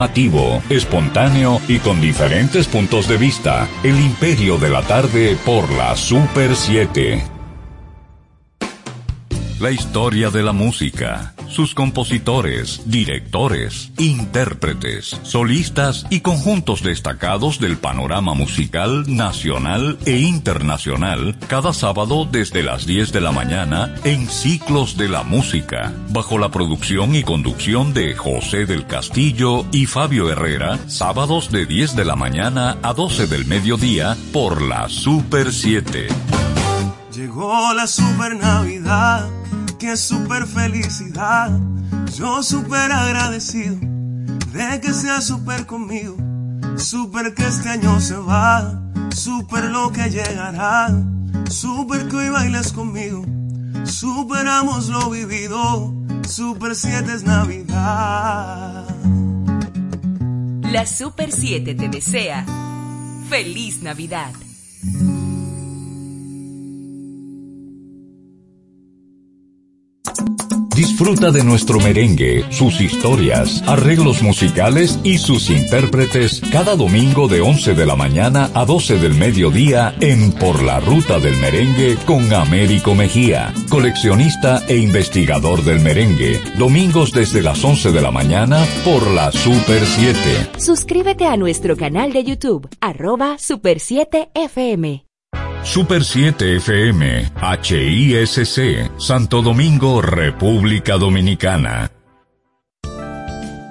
Activo, espontáneo y con diferentes puntos de vista. El Imperio de la Tarde por la Super 7. La historia de la música, sus compositores, directores, intérpretes, solistas y conjuntos destacados del panorama musical nacional e internacional cada sábado desde las 10 de la mañana en Ciclos de la Música, bajo la producción y conducción de José del Castillo y Fabio Herrera, sábados de 10 de la mañana a 12 del mediodía por la Super 7. Llegó la Super Navidad qué super felicidad. Yo super agradecido de que sea super conmigo. Super que este año se va. Super lo que llegará. Super que hoy bailes conmigo. Superamos lo vivido. Super 7 es Navidad. La Super 7 te desea. Feliz Navidad. Disfruta de nuestro merengue, sus historias, arreglos musicales y sus intérpretes cada domingo de 11 de la mañana a 12 del mediodía en Por la Ruta del Merengue con Américo Mejía, coleccionista e investigador del merengue. Domingos desde las 11 de la mañana por la Super 7. Suscríbete a nuestro canal de YouTube, arroba Super 7 FM. Super 7 FM, HISC, Santo Domingo, República Dominicana.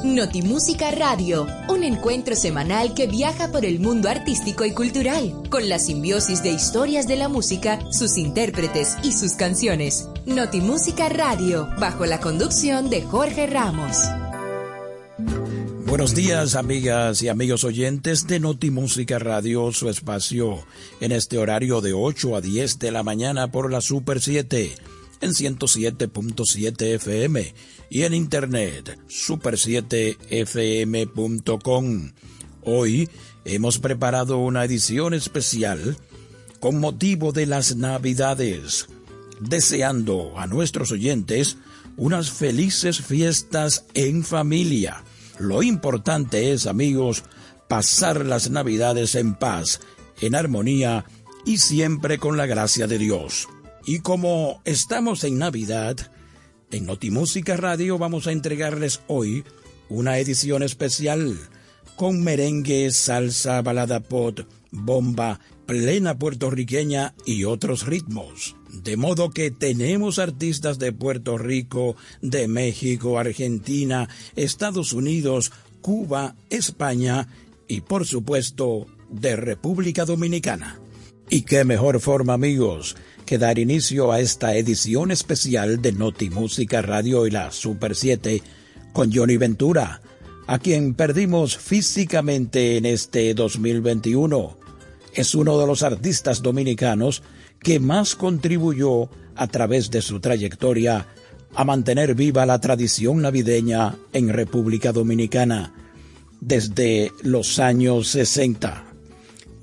Notimúsica Radio, un encuentro semanal que viaja por el mundo artístico y cultural, con la simbiosis de historias de la música, sus intérpretes y sus canciones. Notimúsica Radio, bajo la conducción de Jorge Ramos. Buenos días, amigas y amigos oyentes de Noti Música Radio, su espacio en este horario de 8 a 10 de la mañana por la Super 7 en 107.7 FM y en internet super7fm.com. Hoy hemos preparado una edición especial con motivo de las Navidades, deseando a nuestros oyentes unas felices fiestas en familia lo importante es, amigos, pasar las Navidades en paz, en armonía y siempre con la gracia de Dios. Y como estamos en Navidad, en Notimúsica Radio vamos a entregarles hoy una edición especial con merengue, salsa, balada pot, bomba, plena puertorriqueña y otros ritmos. De modo que tenemos artistas de Puerto Rico, de México, Argentina, Estados Unidos, Cuba, España y por supuesto de República Dominicana. Y qué mejor forma amigos que dar inicio a esta edición especial de Noti Música Radio y la Super 7 con Johnny Ventura, a quien perdimos físicamente en este 2021. Es uno de los artistas dominicanos que más contribuyó a través de su trayectoria a mantener viva la tradición navideña en República Dominicana desde los años 60.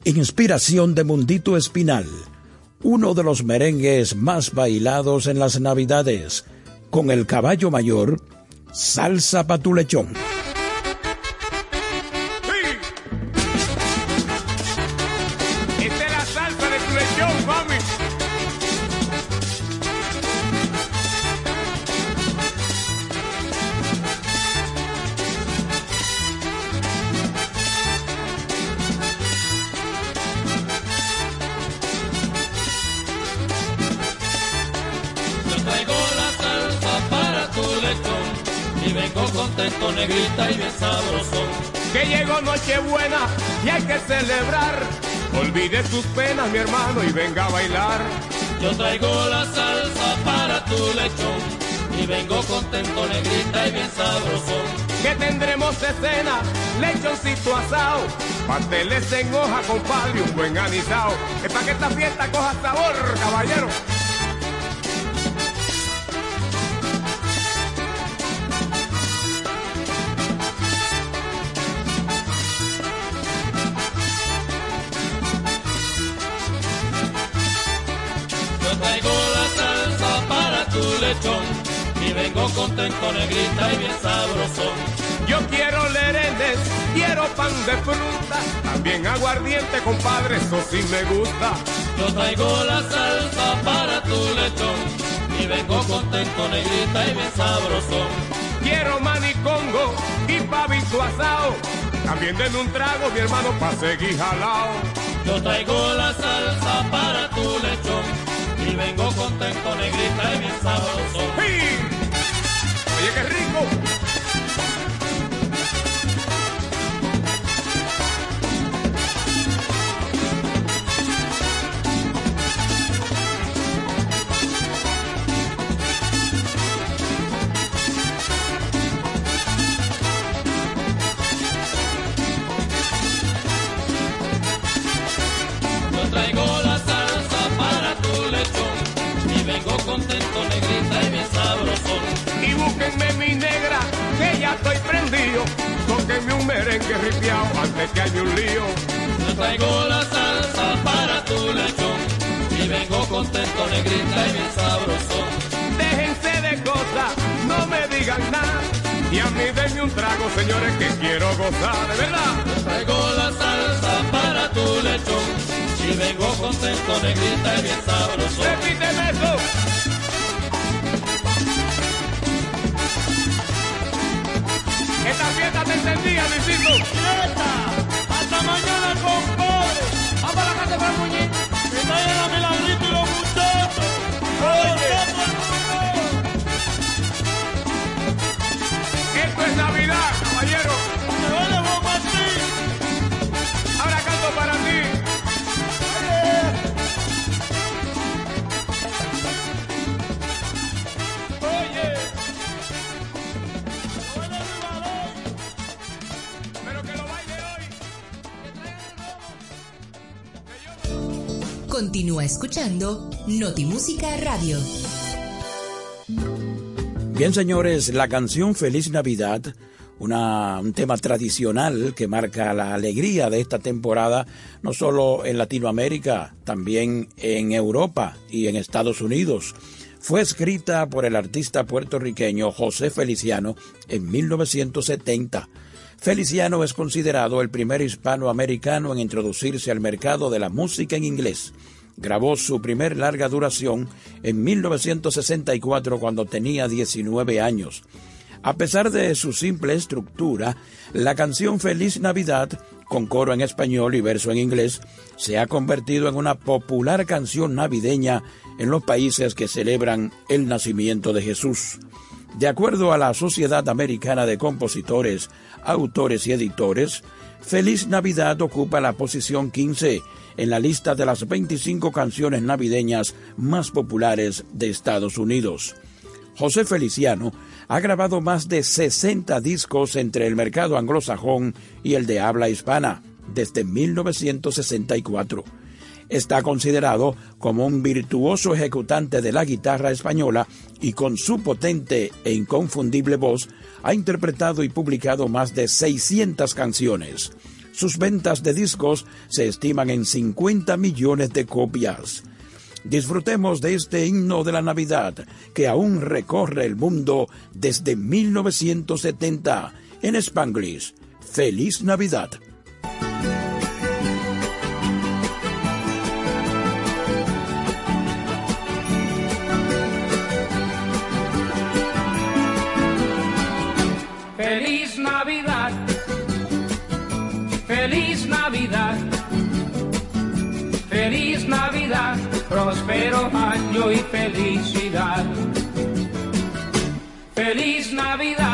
Inspiración de Mundito Espinal, uno de los merengues más bailados en las Navidades, con el caballo mayor, Salsa Patulechón. negrita y bien sabroso. Que llegó Nochebuena y hay que celebrar. Olvide sus penas, mi hermano, y venga a bailar. Yo traigo la salsa para tu lechón. Y vengo contento, negrita y bien sabroso. Que tendremos escena, lechoncito asado. Pasteles en hoja, compadre, un buen anisao. Es para que esta fiesta coja sabor, caballero. Contento, negrita y bien sabroso. Yo quiero lerenes, quiero pan de fruta, también aguardiente, compadre, eso sí me gusta. Yo traigo la salsa para tu lechón y vengo contento, negrita y bien sabroso. Quiero manicongo y pavito asado, también denme un trago, mi hermano, pa' seguir jalao. Yo traigo la salsa para tu lechón y vengo contento, negrita y bien sabroso. Rico. Contento, negrita y bien sabroso. Y búsquenme mi estoy prendido. Tóquenme un merengue ripiao antes que haya un lío. Yo traigo la salsa para tu lechón. Y vengo contento, negrita y bien sabroso. Déjense de cosas, no me digan nada. Y a mí denme un trago, señores, que quiero gozar, de verdad. Yo traigo la salsa para tu lechón. Y vengo contento, negrita y bien sabroso. Repíteme eso. Esta fiesta te entendía, Luisito. ¡Fiesta! ¡Hasta mañana, compadre! Continúa escuchando Notimúsica Radio. Bien, señores, la canción Feliz Navidad, un tema tradicional que marca la alegría de esta temporada, no solo en Latinoamérica, también en Europa y en Estados Unidos. Fue escrita por el artista puertorriqueño José Feliciano en 1970 Feliciano es considerado el primer hispanoamericano en introducirse al mercado de la música en inglés. Grabó su primer larga duración en 1964 cuando tenía 19 años. A pesar de su simple estructura, la canción Feliz Navidad, con coro en español y verso en inglés, se ha convertido en una popular canción navideña en los países que celebran el nacimiento de Jesús. De acuerdo a la Sociedad Americana de Compositores, Autores y Editores, Feliz Navidad ocupa la posición 15 en la lista de las 25 canciones navideñas más populares de Estados Unidos. José Feliciano ha grabado más de 60 discos entre el mercado anglosajón y el de habla hispana desde 1964 está considerado como un virtuoso ejecutante de la guitarra española y con su potente e inconfundible voz ha interpretado y publicado más de 600 canciones. Sus ventas de discos se estiman en 50 millones de copias. Disfrutemos de este himno de la Navidad que aún recorre el mundo desde 1970 en Spanglish. ¡Feliz Navidad! Próspero año y felicidad. Feliz Navidad,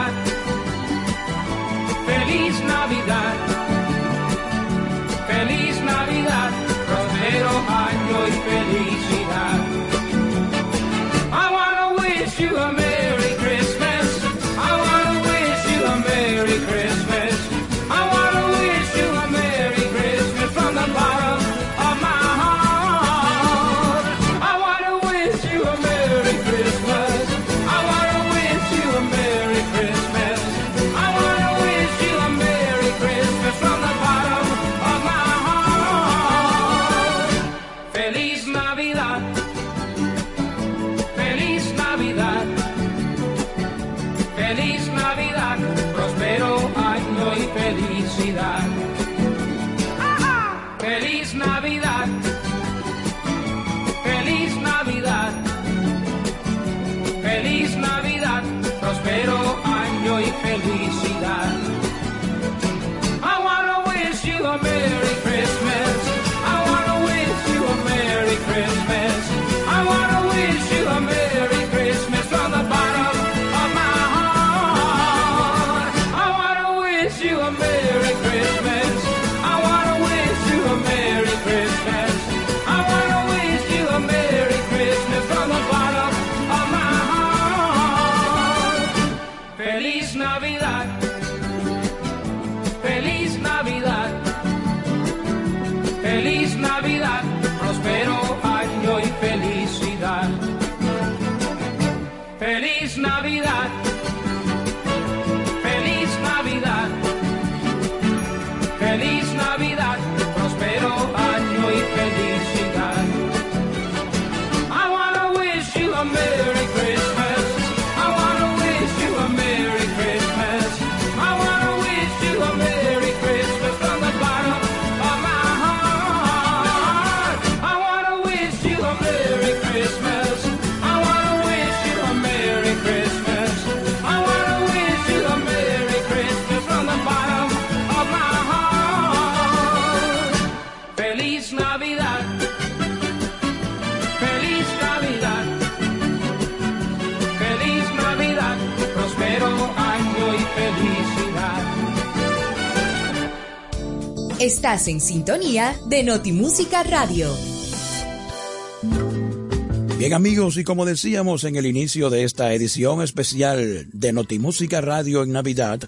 Estás en sintonía de Notimúsica Radio. Bien amigos, y como decíamos en el inicio de esta edición especial de Notimúsica Radio en Navidad,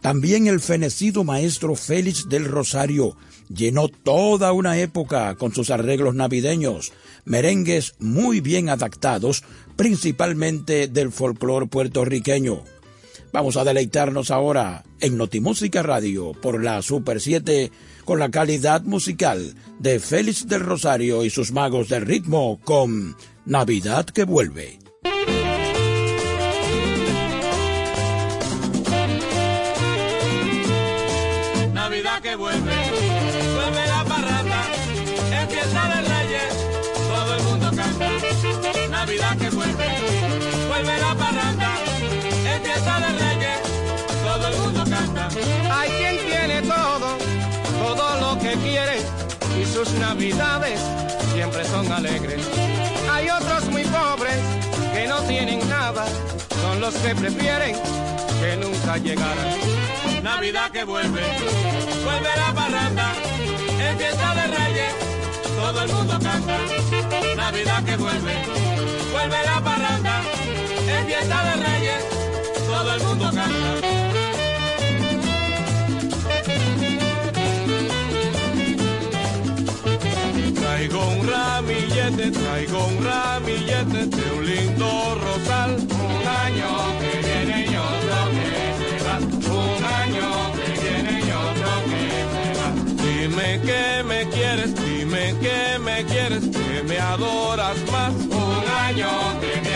también el fenecido maestro Félix del Rosario llenó toda una época con sus arreglos navideños, merengues muy bien adaptados, principalmente del folclore puertorriqueño. Vamos a deleitarnos ahora en Notimúsica Radio por la Super 7 con la calidad musical de Félix del Rosario y sus magos del ritmo con Navidad que vuelve. Sus navidades siempre son alegres. Hay otros muy pobres que no tienen nada, son los que prefieren que nunca llegaran. Navidad que vuelve, vuelve la parranda, en fiesta de reyes, todo el mundo canta. Navidad que vuelve, vuelve la parranda, en fiesta de reyes, todo el mundo canta. Traigo un ramillete de un lindo rosal. Un año que viene y otro que se va. Un año que viene y otro que se va. Dime que me quieres, dime que me quieres, que me adoras más. Un año que viene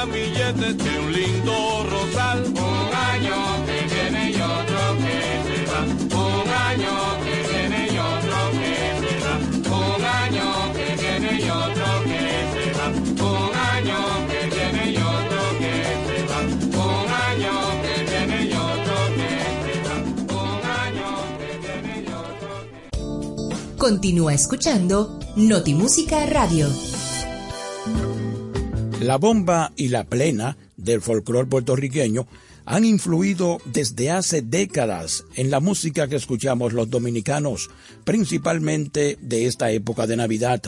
ramillete de un lindo rosal. Un año que viene y otro que se va. Un año que viene y otro que se va. Un año que viene y otro que se va. Un año que viene y otro que se va. Un año que viene y otro que se va. Un año que viene y otro que Continúa escuchando Notimúsica Radio. La bomba y la plena del folclore puertorriqueño han influido desde hace décadas en la música que escuchamos los dominicanos, principalmente de esta época de Navidad.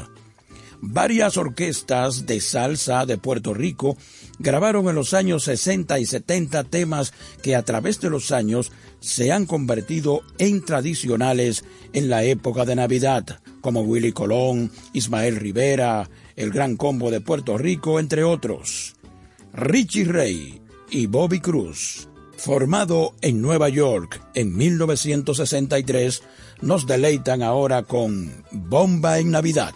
Varias orquestas de salsa de Puerto Rico grabaron en los años 60 y 70 temas que a través de los años se han convertido en tradicionales en la época de Navidad, como Willy Colón, Ismael Rivera, el Gran Combo de Puerto Rico, entre otros. Richie Ray y Bobby Cruz, formado en Nueva York en 1963, nos deleitan ahora con Bomba en Navidad.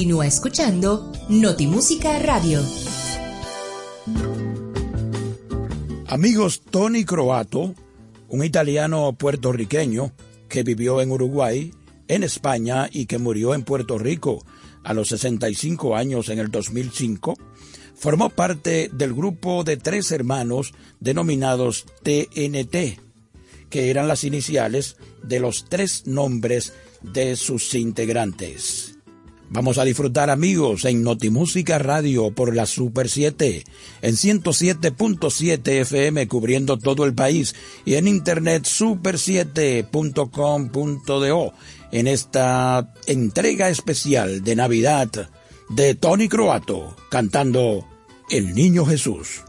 Continúa escuchando Notimúsica Radio. Amigos, Tony Croato, un italiano puertorriqueño que vivió en Uruguay, en España y que murió en Puerto Rico a los 65 años en el 2005, formó parte del grupo de tres hermanos denominados TNT, que eran las iniciales de los tres nombres de sus integrantes. Vamos a disfrutar amigos en Notimúsica Radio por la Super 7 en 107.7 FM cubriendo todo el país y en internet super7.com.do en esta entrega especial de Navidad de Tony Croato cantando El Niño Jesús.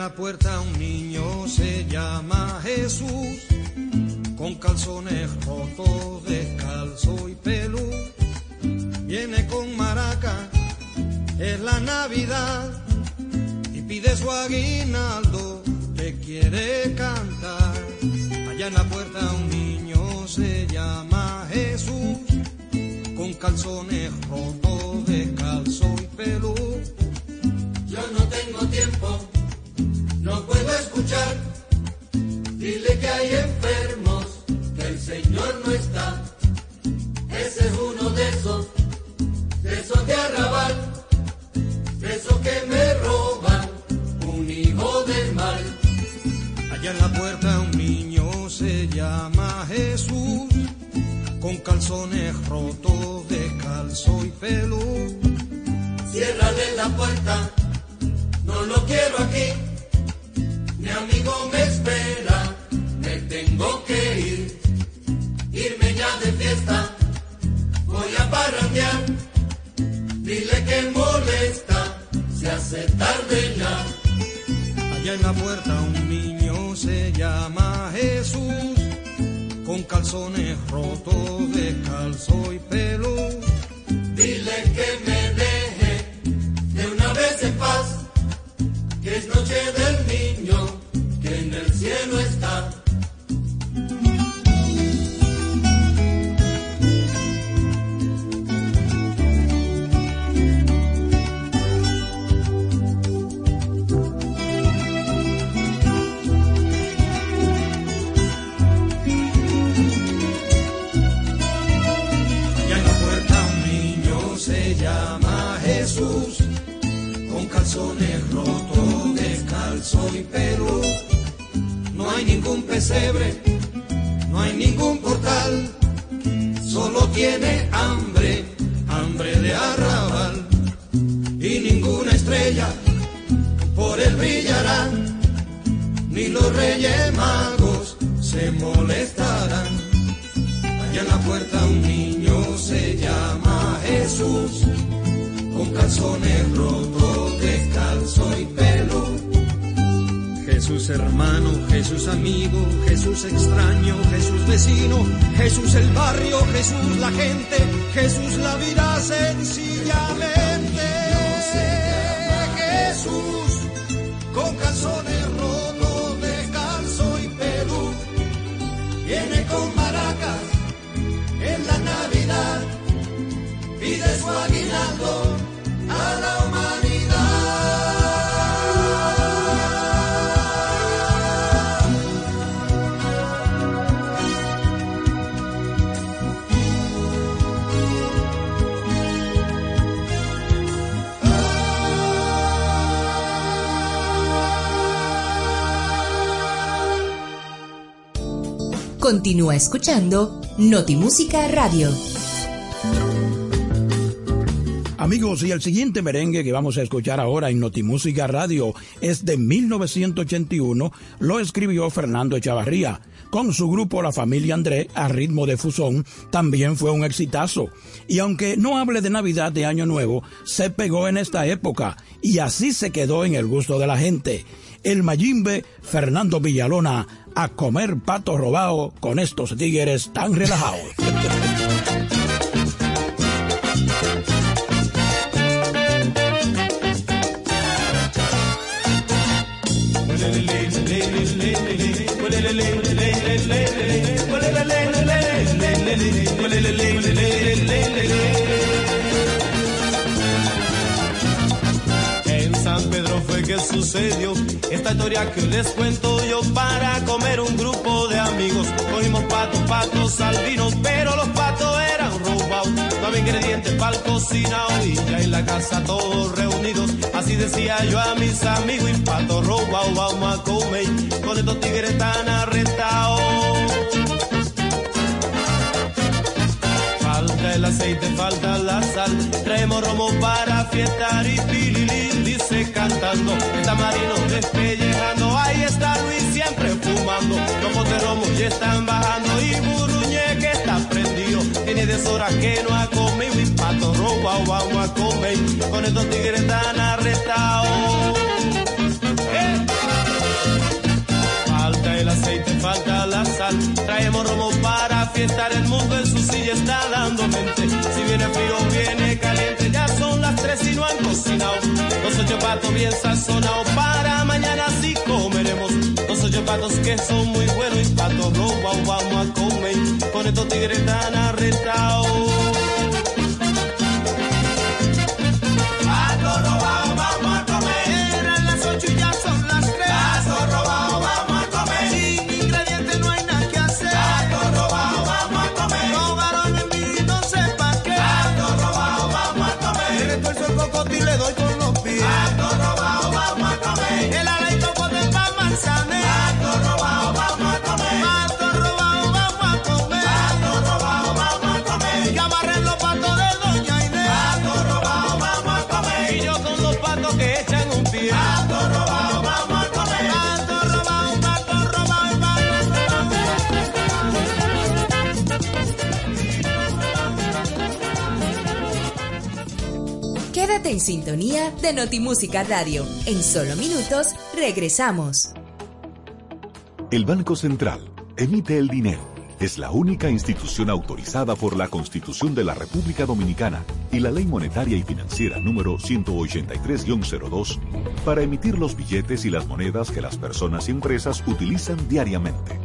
La puerta un niño se llama Jesús, con calzones rotos, descalzo y pelú. Viene con maraca, es la Navidad, y pide su aguinaldo, te quiere cantar. Allá en la puerta un niño se llama Jesús, con calzones rotos, descalzo y pelú. Yo no tengo tiempo no puedo escuchar. Dile que hay enfermos, que el Señor no está. Ese es uno de esos, de esos de arrabal, de esos que me roban, un hijo del mal. Allá en la puerta un niño se llama Jesús, con calzones rotos, descalzo y pelo. Ciérrale la puerta, no lo quiero aquí. Mi amigo me espera, me tengo que ir, irme ya de fiesta, voy a parrandear, dile que molesta, se hace tarde ya. Allá en la puerta un niño se llama Jesús, con calzones rotos, descalzo y pelo. Dile que me deje de una vez en paz, que es noche del niño en el cielo está. La puerta un niño se llama Jesús, con calzones rotos, descalzo y pelo. No hay ningún portal, solo tiene hambre, hambre de arrabal. Y ninguna estrella por él brillará, ni los reyes magos se molestarán. Allá en la puerta un niño se llama Jesús, con calzones rotos, descalzo y. Jesús hermano, Jesús amigo, Jesús extraño, Jesús vecino, Jesús el barrio, Jesús la gente, Jesús la vida sencillamente. Jesús con calzones rotos, descalzo y pelú, viene con maracas en la Navidad, pide su aguinaldo Continúa escuchando Notimúsica Radio. Amigos, y el siguiente merengue que vamos a escuchar ahora en Notimúsica Radio es de 1981, lo escribió Fernando Echavarría. Con su grupo La Familia André, a ritmo de fusón, también fue un exitazo. Y aunque no hable de Navidad de Año Nuevo, se pegó en esta época y así se quedó en el gusto de la gente. El Mayimbe Fernando Villalona a comer pato robado con estos tigres tan relajados. En San Pedro fue que sucedió que les cuento yo para comer un grupo de amigos. Cogimos patos, patos albinos, pero los patos eran robados. No había ingredientes para el cocinado y ya en la casa todos reunidos. Así decía yo a mis amigos y patos robados vamos a comer. Con estos tigres tan arrestados. Falta el aceite, falta la sal. Traemos romo para fiestar y pililín dice cantando. El tamarino despellejando. Ahí está Luis siempre fumando. Los botes romo ya están bajando. Y Buruñe que está prendido. Tiene deshoras que no ha comido. Y pato robado vamos a comer. Con estos tigres tan arrestados. ¡Eh! Falta el aceite, falta la sal. Traemos romo para fiestar. El mundo en su silla está dando mente. Si viene frío, viene caliente. Y no han cocinado. Los ocho patos bien sazonados. Para mañana sí comeremos. Los ocho patos que son muy buenos. Y patos robados vamos a comer. Con estos tigres tan arrestados. En sintonía de Notimúsica Radio. En solo minutos regresamos. El Banco Central emite el dinero. Es la única institución autorizada por la Constitución de la República Dominicana y la Ley Monetaria y Financiera número 183-02 para emitir los billetes y las monedas que las personas y empresas utilizan diariamente.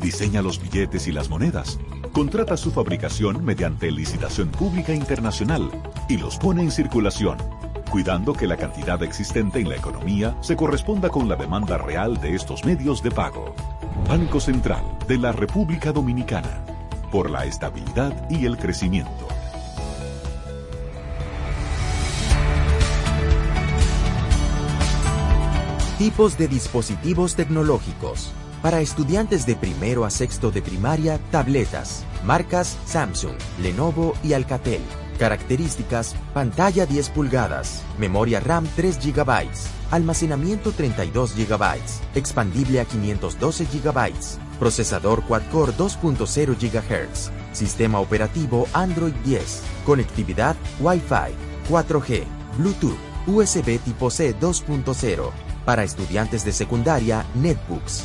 Diseña los billetes y las monedas, contrata su fabricación mediante licitación pública internacional y los pone en circulación, cuidando que la cantidad existente en la economía se corresponda con la demanda real de estos medios de pago. Banco Central de la República Dominicana, por la estabilidad y el crecimiento. Tipos de dispositivos tecnológicos. Para estudiantes de primero a sexto de primaria, tabletas. Marcas Samsung, Lenovo y Alcatel. Características, pantalla 10 pulgadas, memoria RAM 3 GB, almacenamiento 32 GB, expandible a 512 GB, procesador quad-core 2.0 GHz, sistema operativo Android 10, conectividad Wi-Fi, 4G, Bluetooth, USB tipo C 2.0. Para estudiantes de secundaria, netbooks.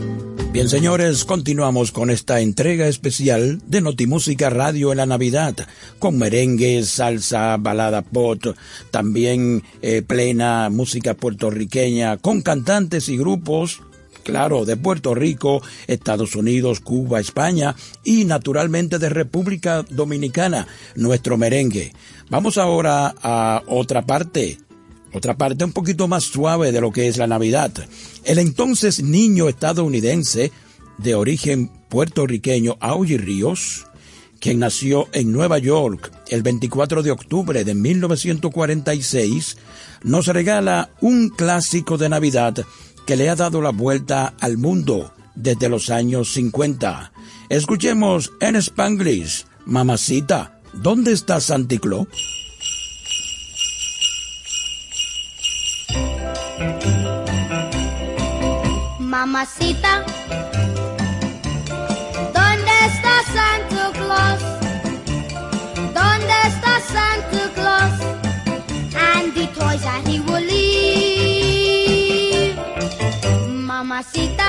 Bien, señores, continuamos con esta entrega especial de Notimúsica Radio en la Navidad, con merengue, salsa, balada pop, también eh, plena música puertorriqueña, con cantantes y grupos claro, de Puerto Rico, Estados Unidos, Cuba, España y naturalmente de República Dominicana, nuestro merengue. Vamos ahora a otra parte otra parte un poquito más suave de lo que es la Navidad. El entonces niño estadounidense de origen puertorriqueño Augie Ríos, quien nació en Nueva York el 24 de octubre de 1946, nos regala un clásico de Navidad que le ha dado la vuelta al mundo desde los años 50. Escuchemos en Spanglish, Mamacita, ¿dónde está Santa Mamacita, ¿dónde está Santa Claus? ¿Dónde está Santa Claus? And the toys that he will leave. Mamacita.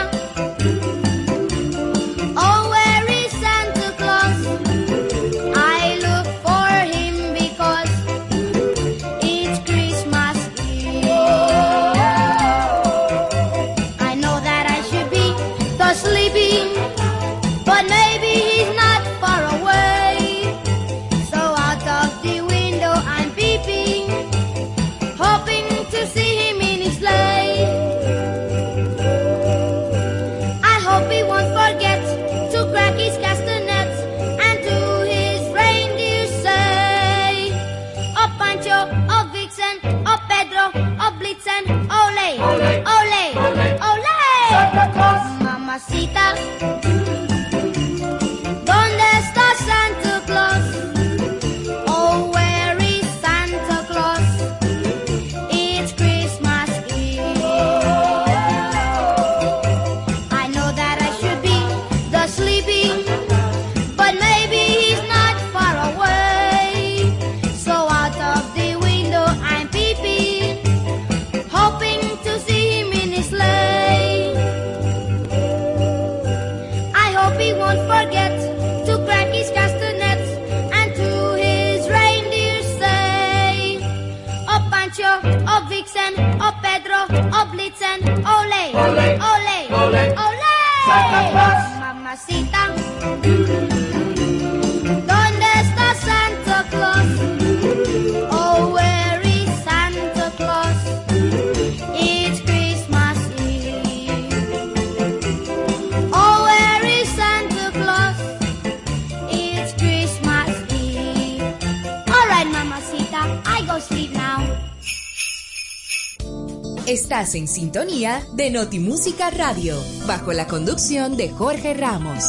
En sintonía de Notimúsica Radio, bajo la conducción de Jorge Ramos.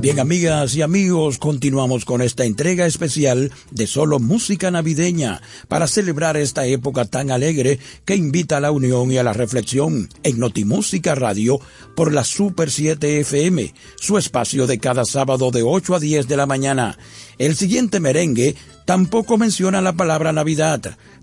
Bien, amigas y amigos, continuamos con esta entrega especial de solo música navideña para celebrar esta época tan alegre que invita a la unión y a la reflexión en Notimúsica Radio por la Super 7 FM, su espacio de cada sábado de 8 a 10 de la mañana. El siguiente merengue tampoco menciona la palabra Navidad,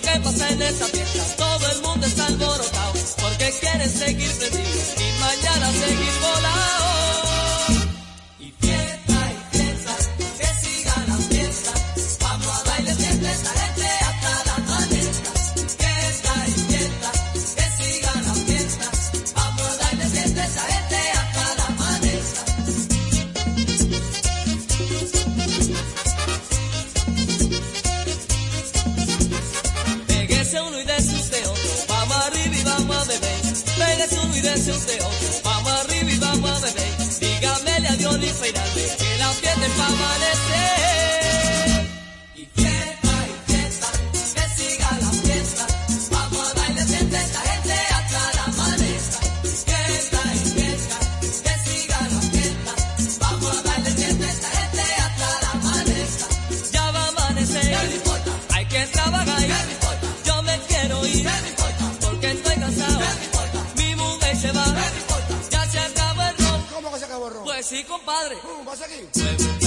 lo que pasa en esta fiesta, todo el mundo está alborotado, porque quieren seguir prendidos y mañana seguir volados. Vamos arriba y vamos a beber. Dígamele a Dios y que la fiesta es para amanecer. compadre. Uh.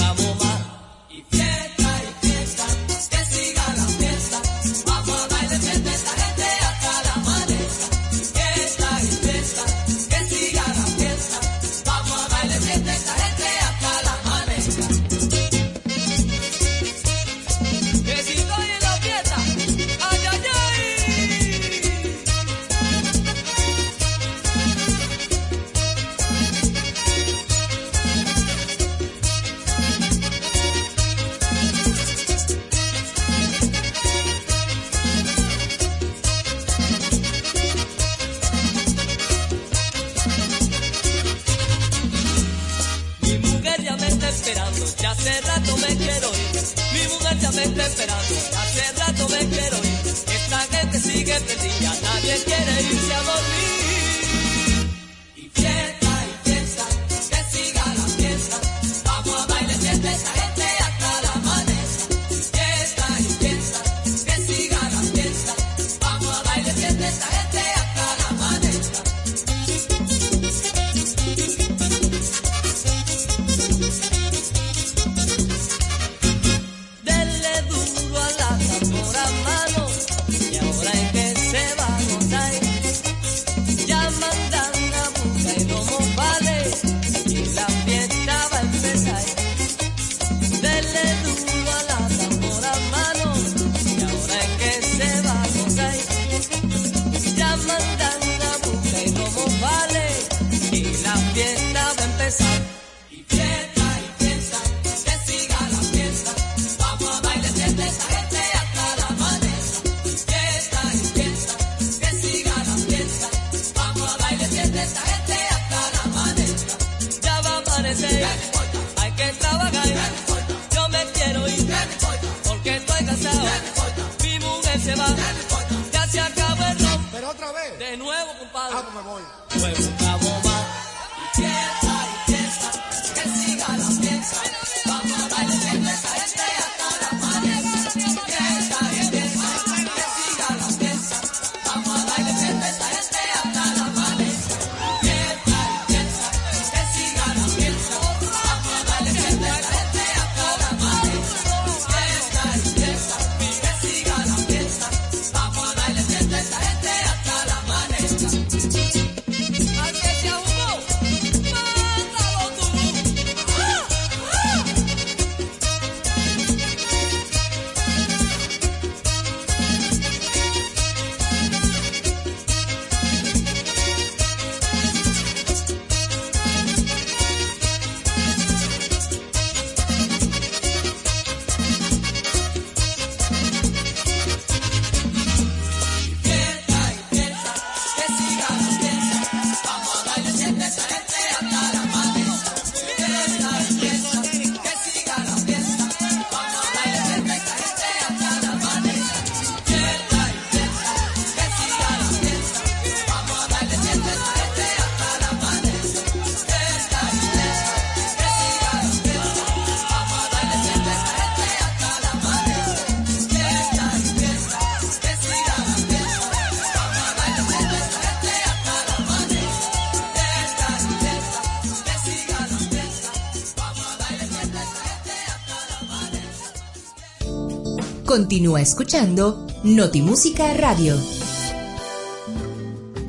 Continúa escuchando Notimúsica Radio.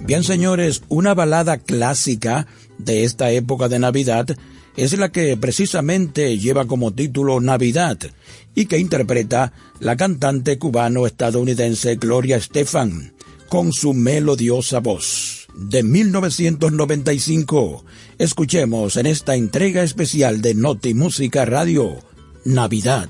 Bien, señores, una balada clásica de esta época de Navidad es la que precisamente lleva como título Navidad y que interpreta la cantante cubano-estadounidense Gloria Estefan con su melodiosa voz. De 1995, escuchemos en esta entrega especial de Noti Música Radio, Navidad.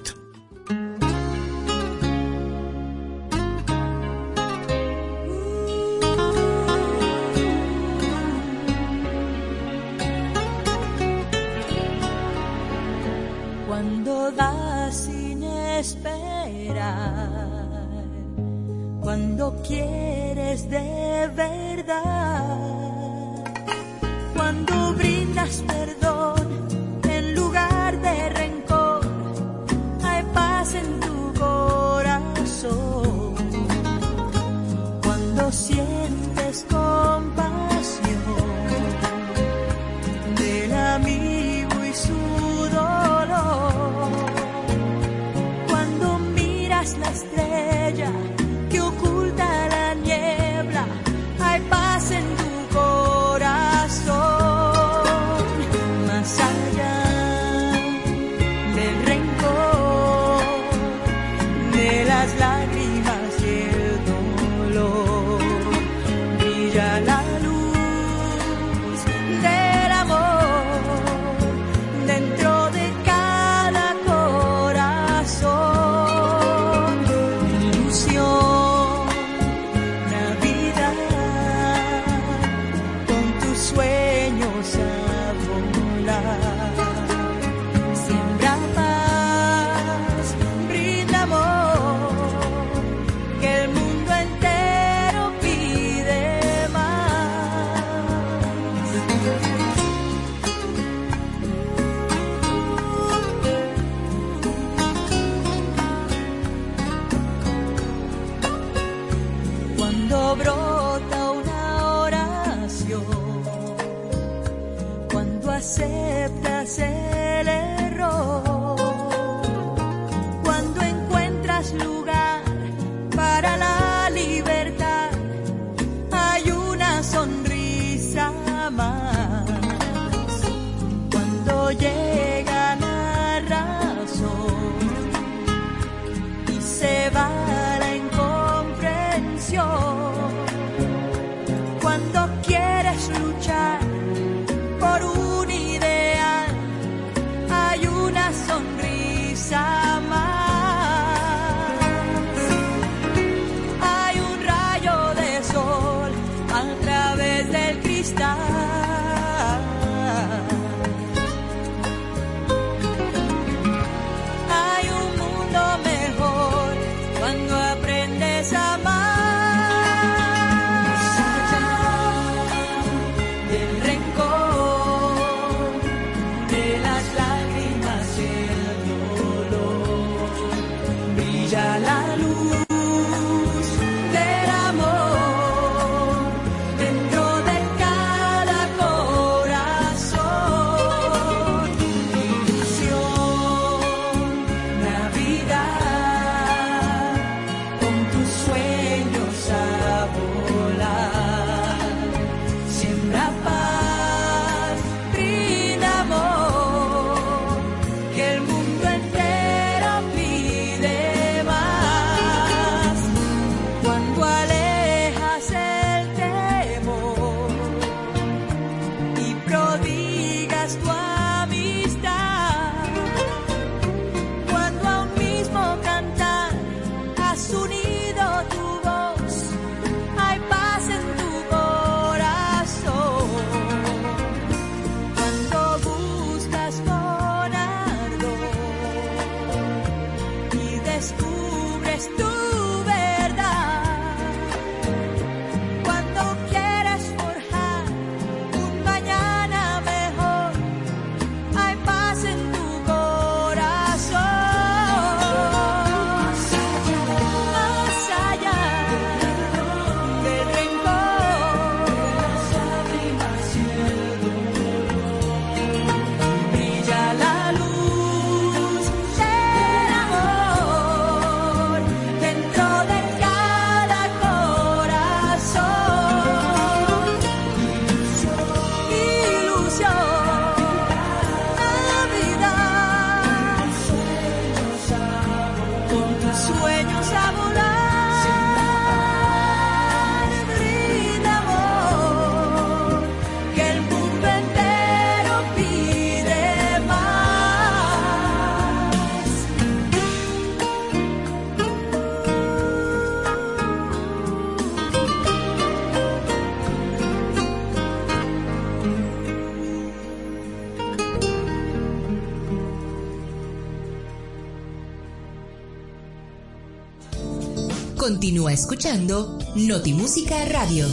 escuchando Notimúsica Radio.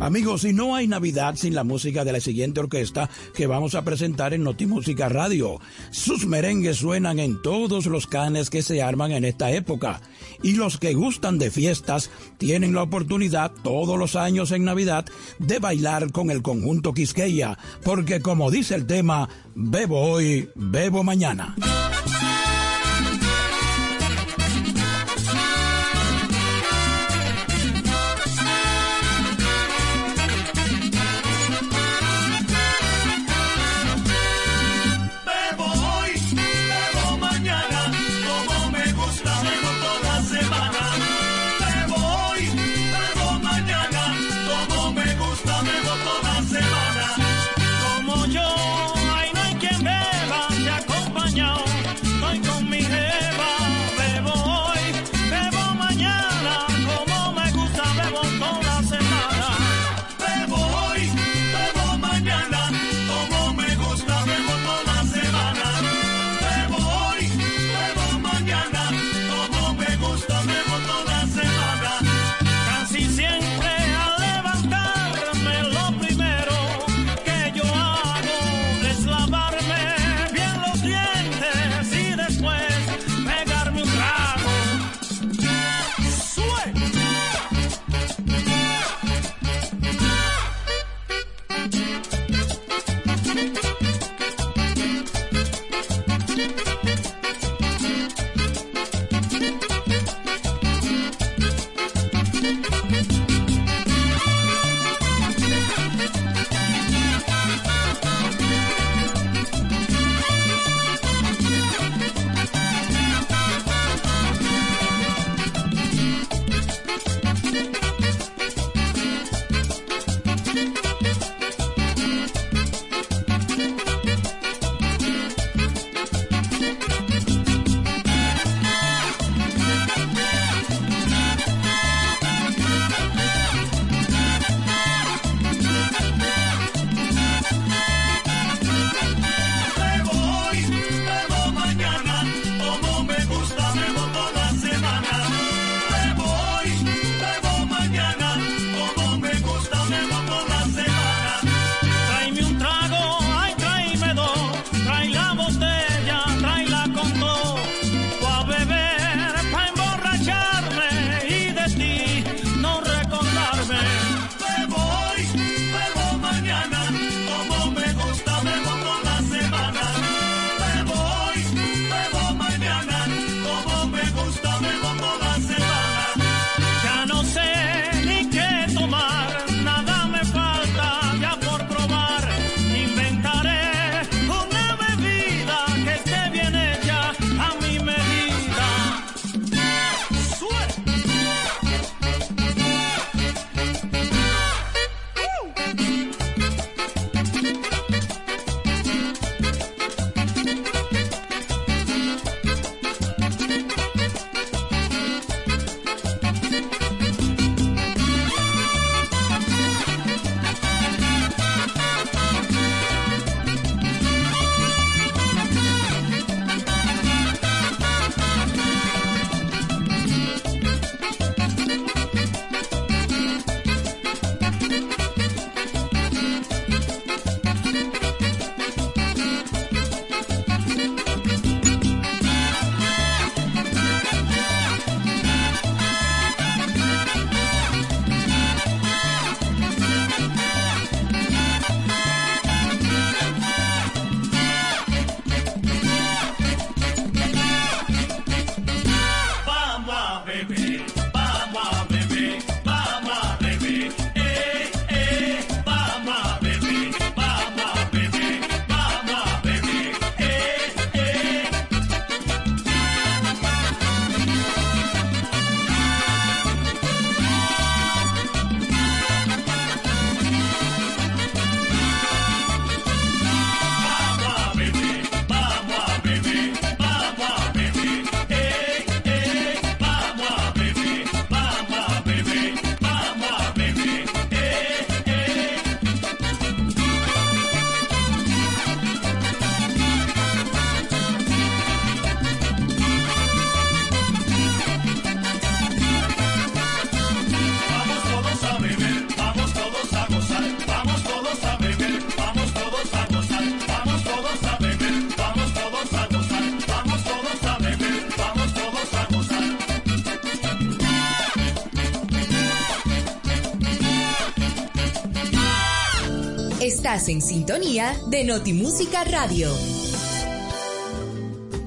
Amigos, y no hay Navidad sin la música de la siguiente orquesta que vamos a presentar en Notimúsica Radio. Sus merengues suenan en todos los canes que se arman en esta época. Y los que gustan de fiestas tienen la oportunidad todos los años en Navidad de bailar con el conjunto Quisqueya, porque como dice el tema, bebo hoy, bebo mañana. En sintonía de Notimúsica Radio.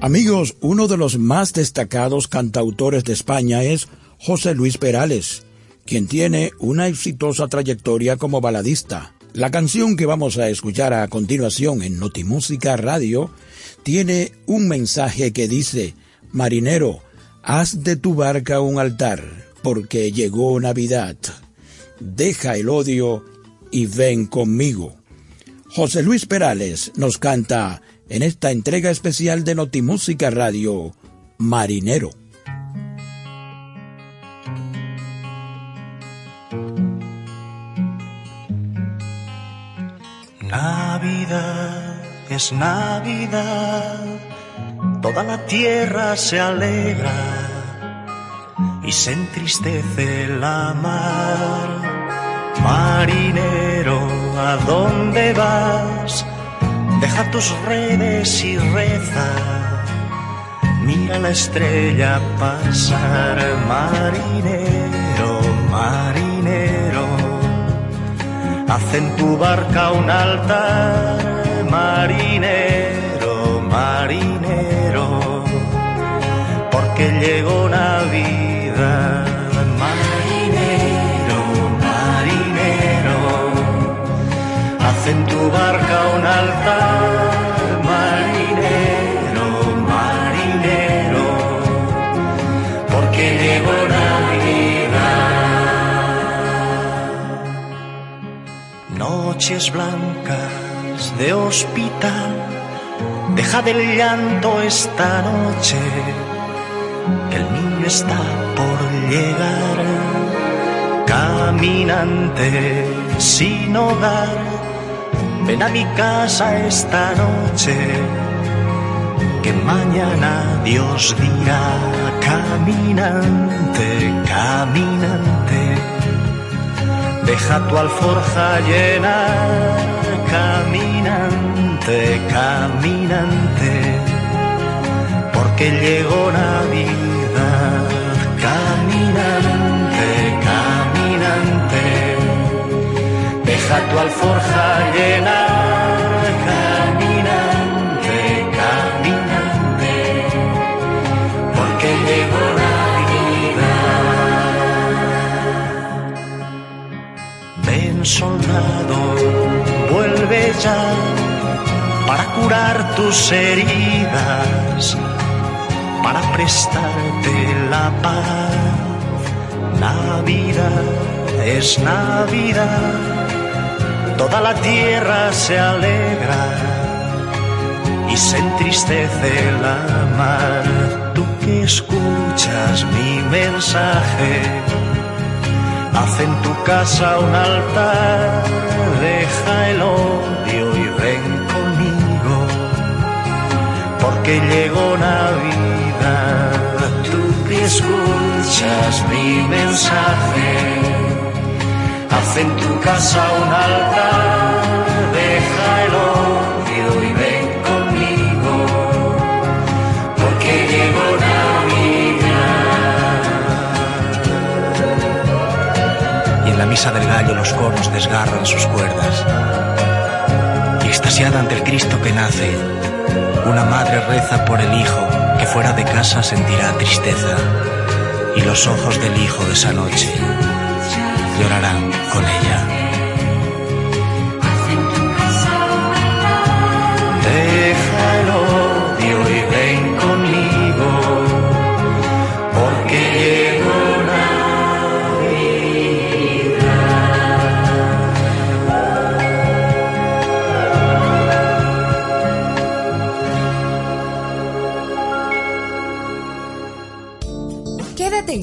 Amigos, uno de los más destacados cantautores de España es José Luis Perales, quien tiene una exitosa trayectoria como baladista. La canción que vamos a escuchar a continuación en Notimúsica Radio tiene un mensaje que dice, Marinero, haz de tu barca un altar, porque llegó Navidad. Deja el odio y ven conmigo. José Luis Perales nos canta en esta entrega especial de Notimúsica Radio, Marinero. Navidad es Navidad, toda la tierra se alegra y se entristece la mar. Marinero, ¿a dónde vas? Deja tus redes y reza. Mira la estrella pasar, marinero, marinero. Haz en tu barca un altar, marinero, marinero porque llegó Navidad. Marinero, marinero, porque llegó Navidad. Noches blancas de hospital, deja del llanto esta noche, que el niño está por llegar, caminante sin hogar, ven a mi casa esta noche, que mañana Dios dirá, caminante, caminante, deja tu alforja llena, caminante, caminante, porque llegó Navidad, caminante, alforja llena, caminante, caminante, porque llegó Navidad. Ven soldado, vuelve ya para curar tus heridas, para prestarte la paz. Navidad es Navidad, toda la tierra se alegra y se entristece la mar. Tú que escuchas mi mensaje, haz en tu casa un altar, deja el odio y ven conmigo, porque llegó Navidad. Tú que escuchas mi mensaje, haz en tu casa un altar, deja el odio y ven conmigo, porque llegó Navidad. Y en la misa del gallo los coros desgarran sus cuerdas. Y extasiada ante el Cristo que nace, una madre reza por el hijo que fuera de casa sentirá tristeza. Y los ojos del hijo de esa noche llorarán con ella.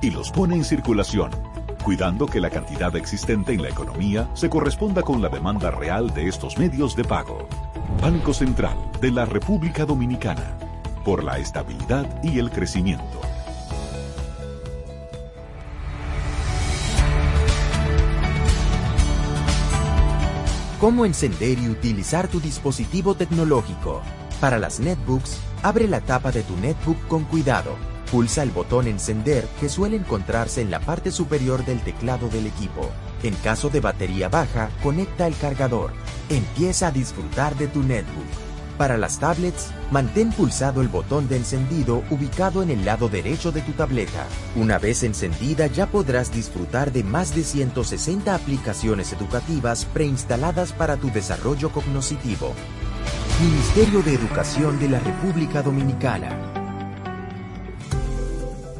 y los pone en circulación, cuidando que la cantidad existente en la economía se corresponda con la demanda real de estos medios de pago. Banco Central de la República Dominicana, por la estabilidad y el crecimiento. ¿Cómo encender y utilizar tu dispositivo tecnológico? Para las netbooks, abre la tapa de tu netbook con cuidado. Pulsa el botón encender que suele encontrarse en la parte superior del teclado del equipo. En caso de batería baja, conecta el cargador. Empieza a disfrutar de tu netbook. Para las tablets, mantén pulsado el botón de encendido ubicado en el lado derecho de tu tableta. Una vez encendida ya podrás disfrutar de más de 160 aplicaciones educativas preinstaladas para tu desarrollo cognoscitivo. Ministerio de Educación de la República Dominicana.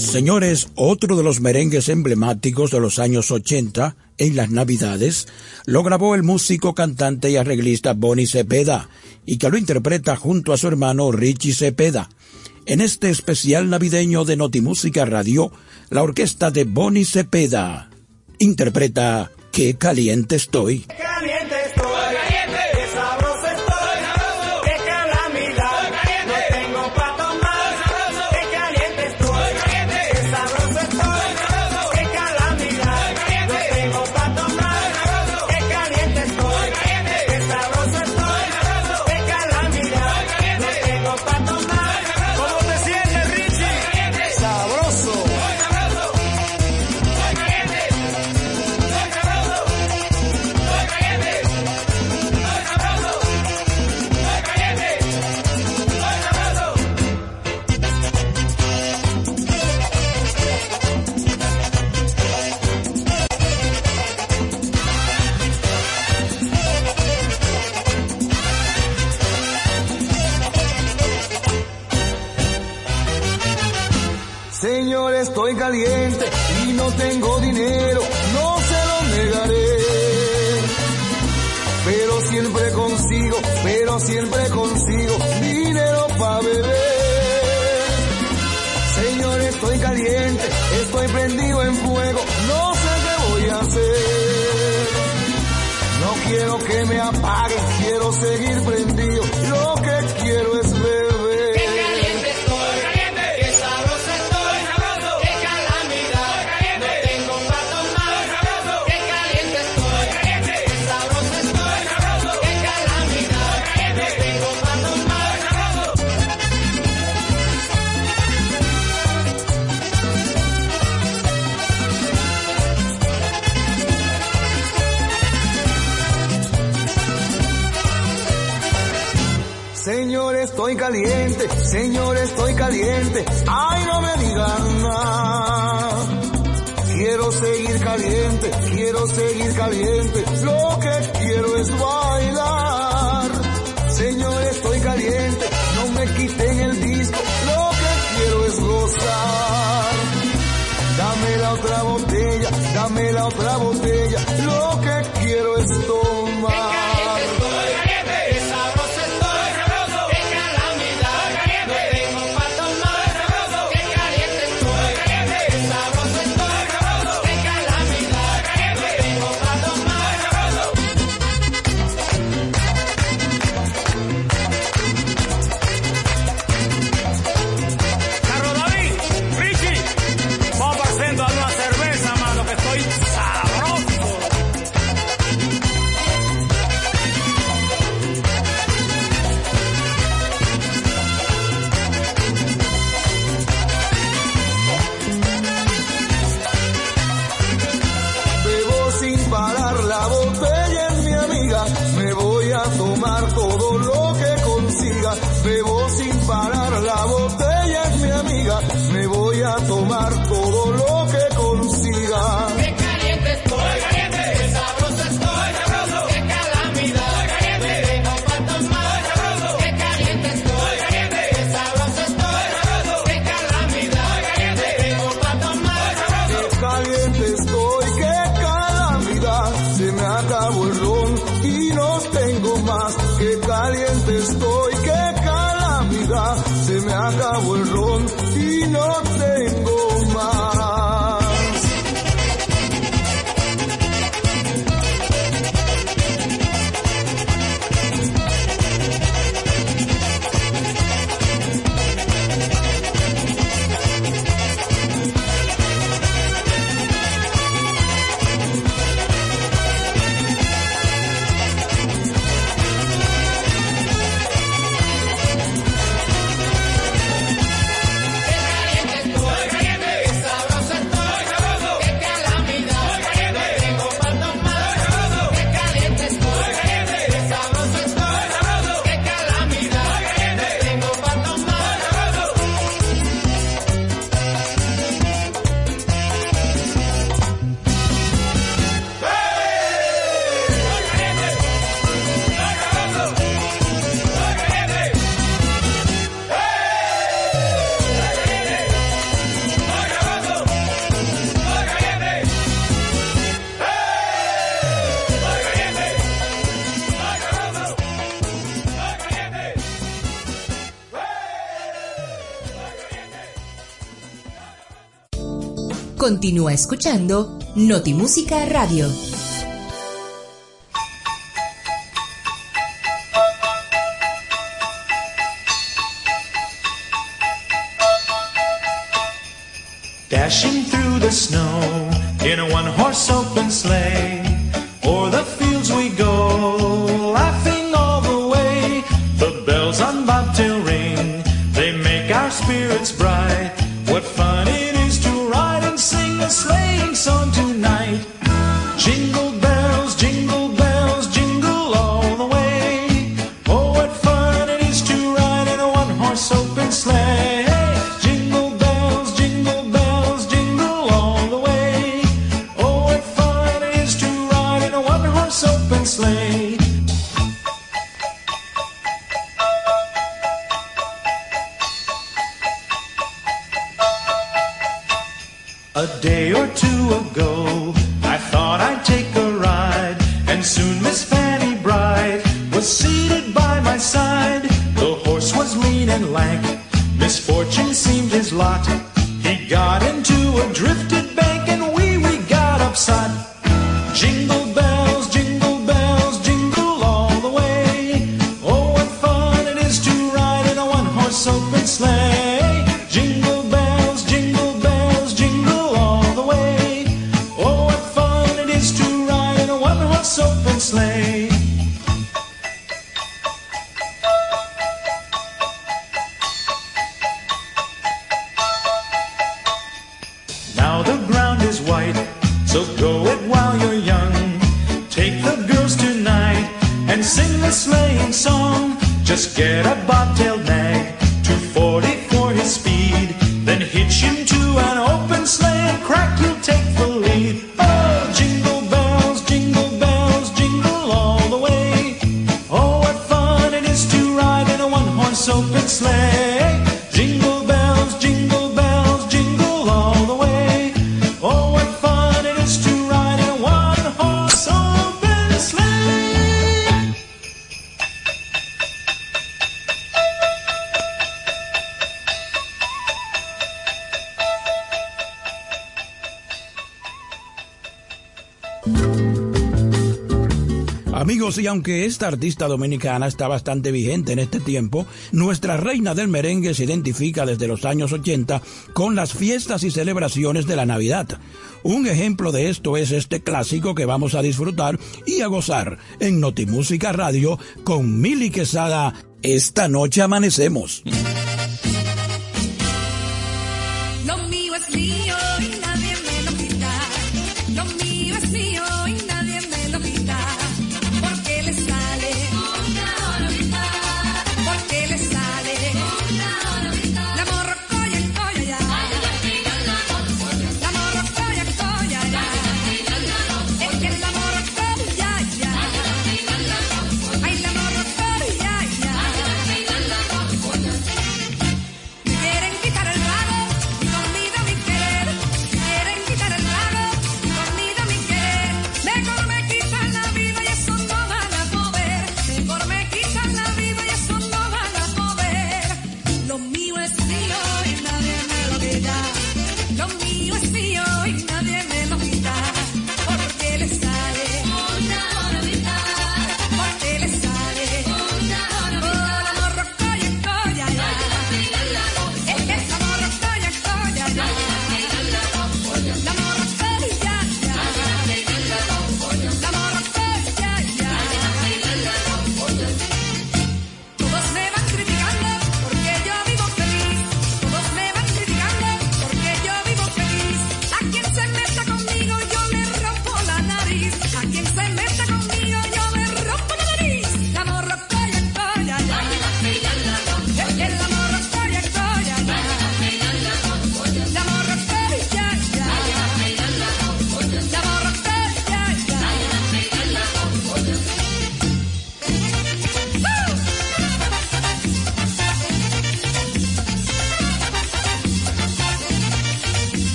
Señores, otro de los merengues emblemáticos de los años 80 en las Navidades lo grabó el músico, cantante y arreglista Bonnie Cepeda y que lo interpreta junto a su hermano Richie Cepeda. En este especial navideño de Notimúsica Radio, la orquesta de Bonnie Cepeda interpreta Qué caliente estoy. Estoy, caliente, Señor, estoy caliente y no tengo dinero, no se lo negaré. Pero siempre consigo, pero siempre consigo dinero para beber. Señor, estoy caliente, estoy prendido en fuego, no sé qué voy a hacer. No quiero que me apaguen, quiero seguir prendido, Señor, estoy caliente. Ay, no me digan nada. Quiero seguir caliente, quiero seguir caliente. Lo que quiero es bailar. Señor, estoy caliente, no me quiten el disco. Lo que quiero es gozar. Dame la otra botella, dame la otra botella. Continúa escuchando Notimúsica Radio. esta artista dominicana está bastante vigente en este tiempo, nuestra reina del merengue se identifica desde los años 80 con las fiestas y celebraciones de la Navidad. Un ejemplo de esto es este clásico que vamos a disfrutar y a gozar en Notimúsica Radio con Mili Quesada. Esta noche amanecemos.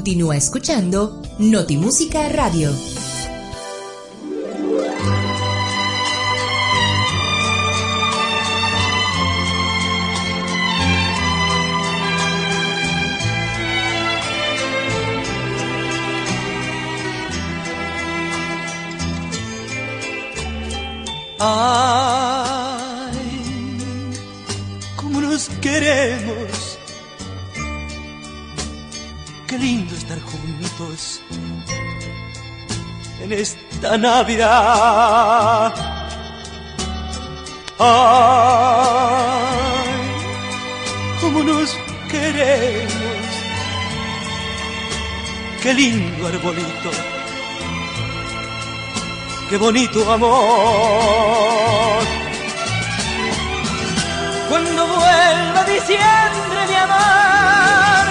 Continúa escuchando Notimúsica Radio. Navidad. Ay, cómo nos queremos. Qué lindo arbolito. Qué bonito amor. Cuando vuelva diciembre, mi amor,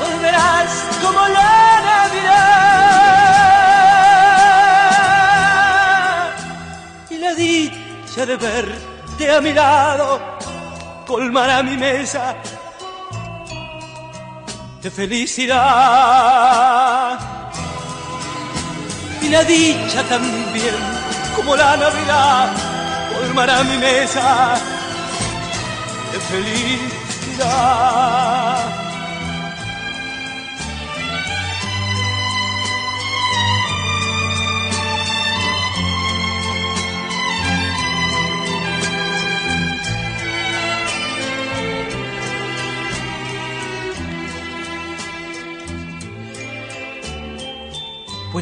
volverás como la dicha de verte a mi lado colmará mi mesa de felicidad. Y la dicha también, como la Navidad, colmará mi mesa de felicidad.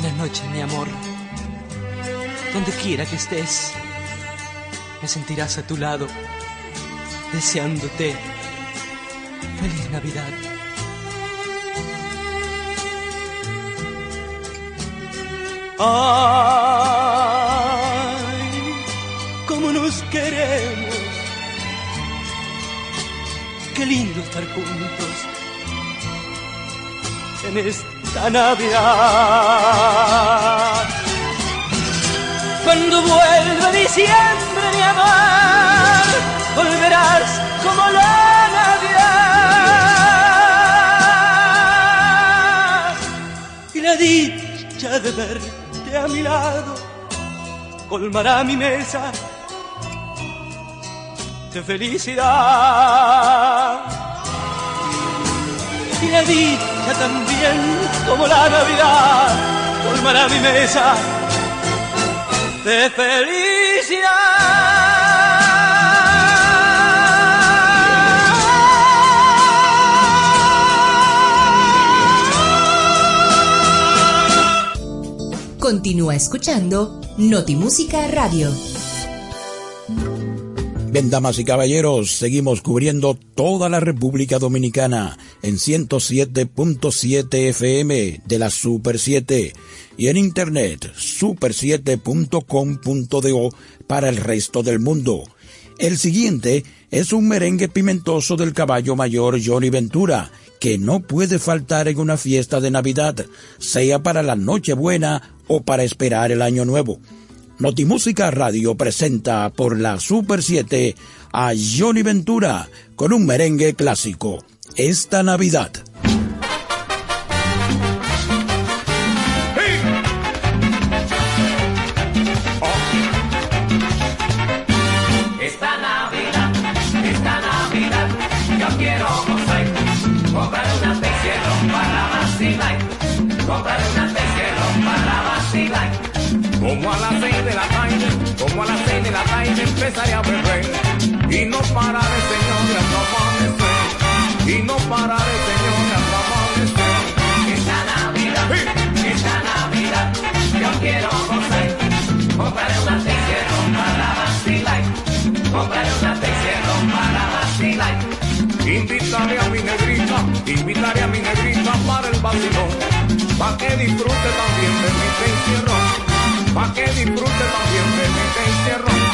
Buenas noches, mi amor. Donde quiera que estés, me sentirás a tu lado, deseándote. Feliz Navidad. Ay, cómo nos queremos. Qué lindo estar juntos en esta Navidad. Cuando vuelva diciembre, mi amor, volverás como la Navidad. Y la dicha de verte a mi lado colmará mi mesa de felicidad tiene dicha también como la Navidad colmará mi mesa de felicidad. Continúa escuchando Notimúsica Radio. Bien, damas y caballeros, seguimos cubriendo toda la República Dominicana en 107.7 FM de la Super 7 y en internet super7.com.do para el resto del mundo. El siguiente es un merengue pimentoso del caballo mayor Johnny Ventura, que no puede faltar en una fiesta de Navidad, sea para la Nochebuena o para esperar el Año Nuevo. Notimúsica Radio presenta por la Super 7 a Johnny Ventura con un merengue clásico. Esta Navidad. Y no pararé, señor, hasta amanecer. Y no pararé, señor, hasta amanecer. Esta Navidad, esta Navidad, yo quiero gozar, comprar una tejero para vacilar, comprar una tejero para vacilar. Invitaré a mi negrita, invitaré a mi negrita para el vacilón, pa' que disfrute también de mi encierro, pa' que disfrute también de mi encierro.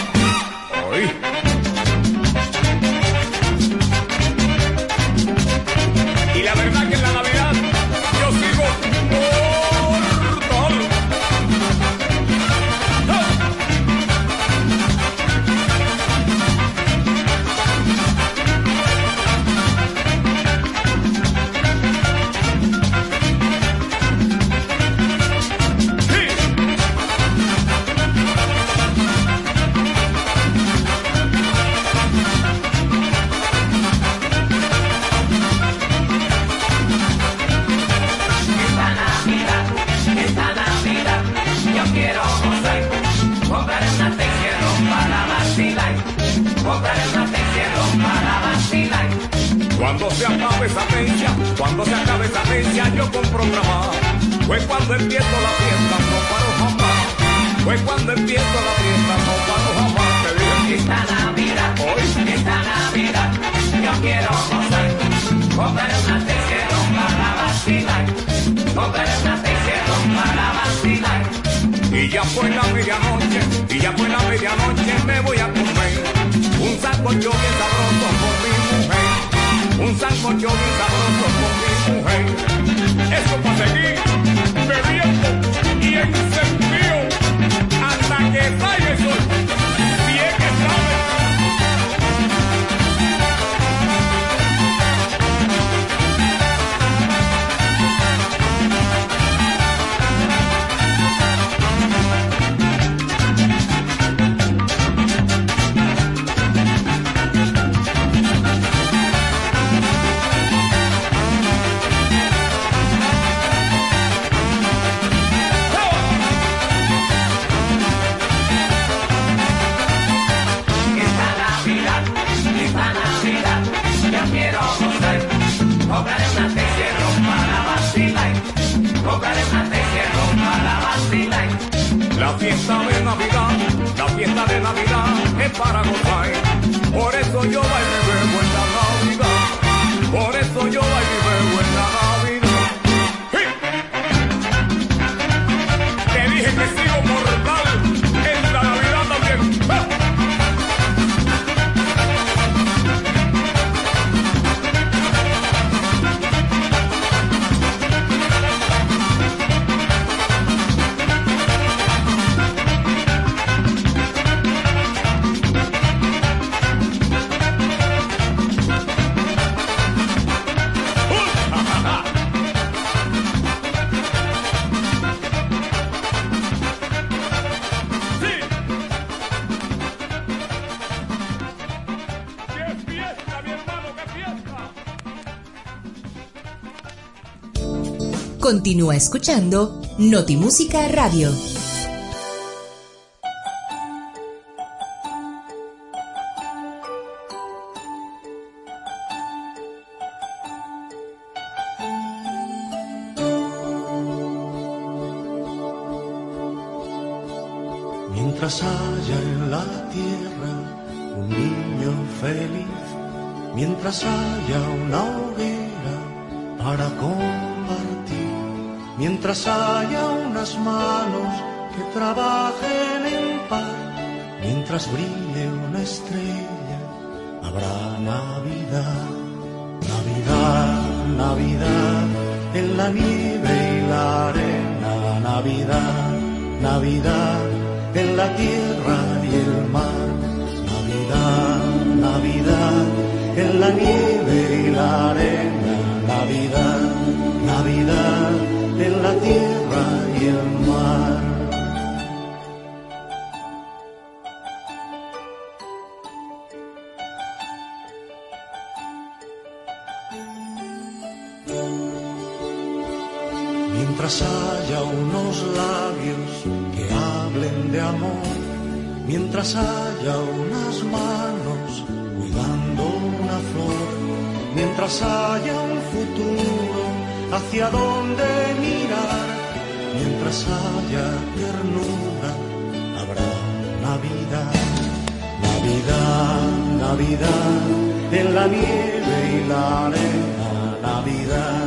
Y Continúa escuchando Notimúsica Radio. Tierra y el mar, Navidad, Navidad, en la nieve y la arena, Navidad, Navidad, en la tierra y el mar. Mientras haya unas manos cuidando una flor, mientras haya un futuro hacia donde mirar, mientras haya ternura, habrá Navidad, Navidad, Navidad, en la nieve y la arena, Navidad,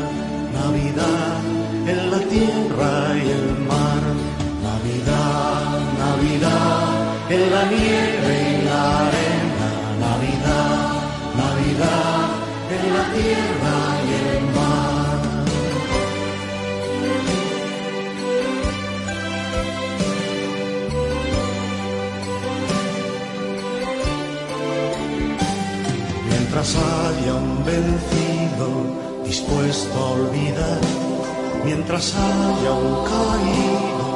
Navidad en la tierra y el mar. Navidad, Navidad, en la nieve y la arena. Navidad, Navidad, en la tierra y el mar. Mientras haya un vencido dispuesto a olvidar mientras haya un caído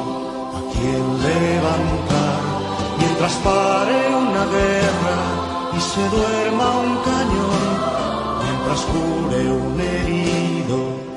a quien levantar, mientras pare una guerra y se duerma un cañón, mientras cure un herido,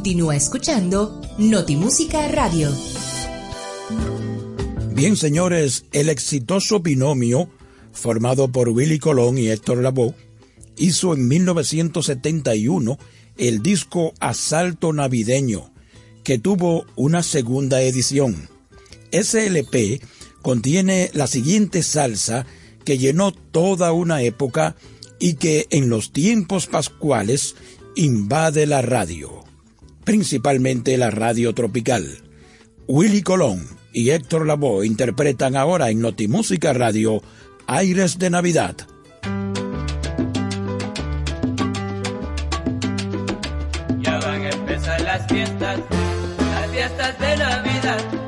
Continúa escuchando Notimúsica Radio. Bien, señores, el exitoso binomio formado por Willy Colón y Héctor Lavoe hizo en 1971 el disco Asalto Navideño, que tuvo una segunda edición. Ese LP contiene la siguiente salsa que llenó toda una época y que en los tiempos pascuales invade la radio, principalmente la radio tropical. Willy Colón y Héctor Lavoe interpretan ahora en Notimúsica Radio Aires de Navidad. Ya van a empezar las fiestas, las fiestas de Navidad.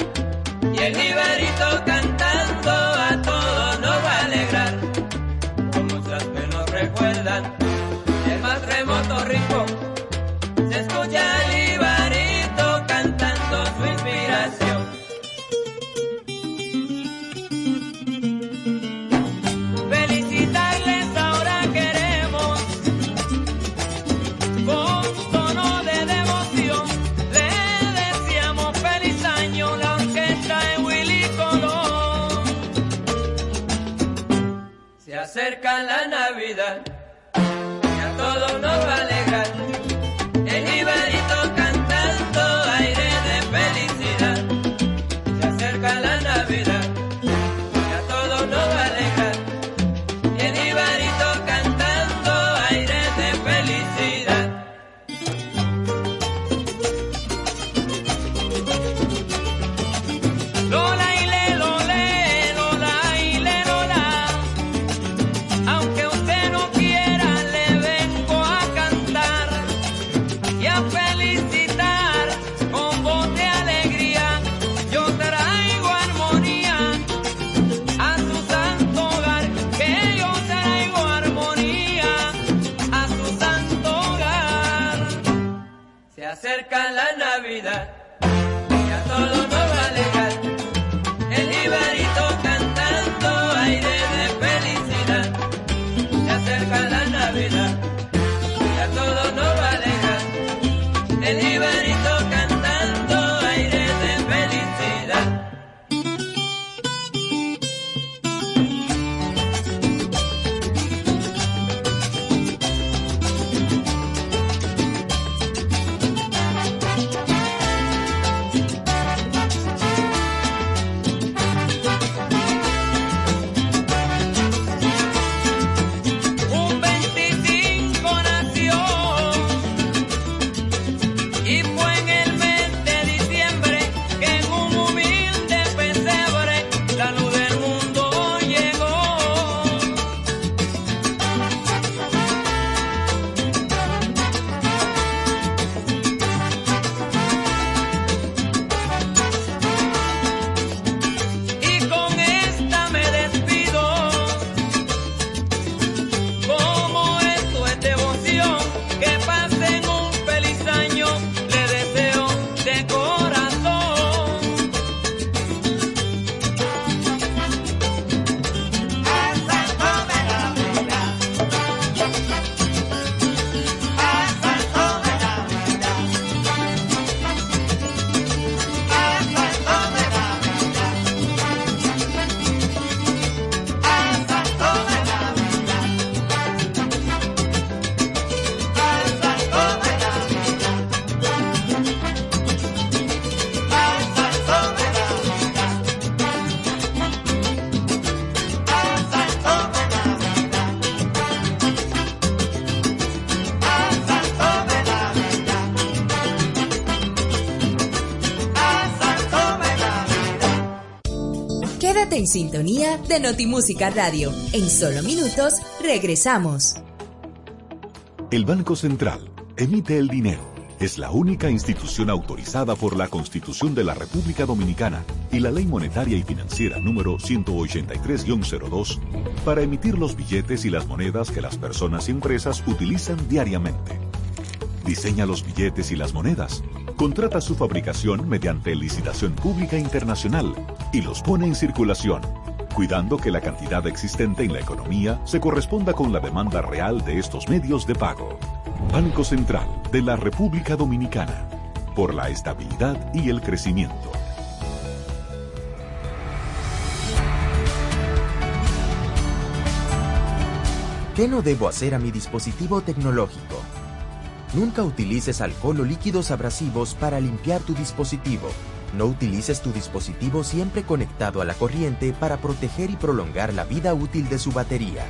Sintonía de Notimúsica Radio. En solo minutos regresamos. El Banco Central emite el dinero. Es la única institución autorizada por la Constitución de la República Dominicana y la Ley Monetaria y Financiera número 183-02 para emitir los billetes y las monedas que las personas y empresas utilizan diariamente. Diseña los billetes y las monedas, contrata su fabricación mediante licitación pública internacional y los pone en circulación, cuidando que la cantidad existente en la economía se corresponda con la demanda real de estos medios de pago. Banco Central de la República Dominicana, por la estabilidad y el crecimiento. ¿Qué no debo hacer a mi dispositivo tecnológico? Nunca utilices alcohol o líquidos abrasivos para limpiar tu dispositivo. No utilices tu dispositivo siempre conectado a la corriente para proteger y prolongar la vida útil de su batería.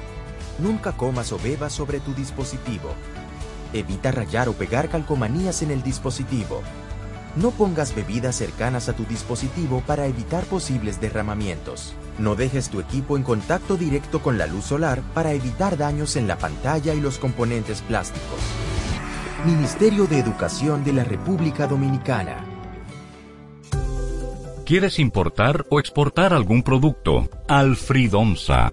Nunca comas o bebas sobre tu dispositivo. Evita rayar o pegar calcomanías en el dispositivo. No pongas bebidas cercanas a tu dispositivo para evitar posibles derramamientos. No dejes tu equipo en contacto directo con la luz solar para evitar daños en la pantalla y los componentes plásticos. Ministerio de Educación de la República Dominicana. ¿Quieres importar o exportar algún producto? Alfridomsa,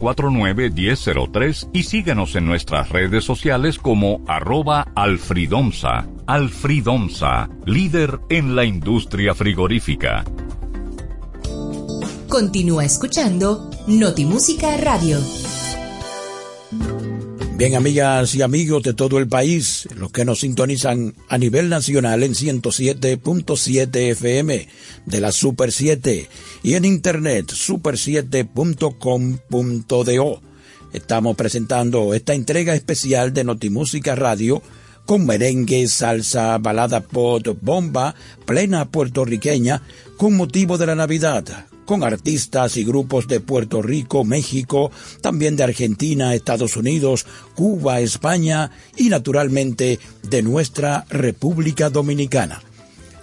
809-549-1003 y síguenos en nuestras redes sociales como arroba alfridomsa. Alfridomsa, líder en la industria frigorífica. Continúa escuchando Notimúsica Radio. Bien, amigas y amigos de todo el país, los que nos sintonizan a nivel nacional en 107.7 FM de la Super 7 y en internet super7.com.do. Estamos presentando esta entrega especial de Notimúsica Radio con merengue, salsa, balada pop, bomba, plena puertorriqueña, con motivo de la Navidad, con artistas y grupos de Puerto Rico, México, también de Argentina, Estados Unidos, Cuba, España y naturalmente de nuestra República Dominicana.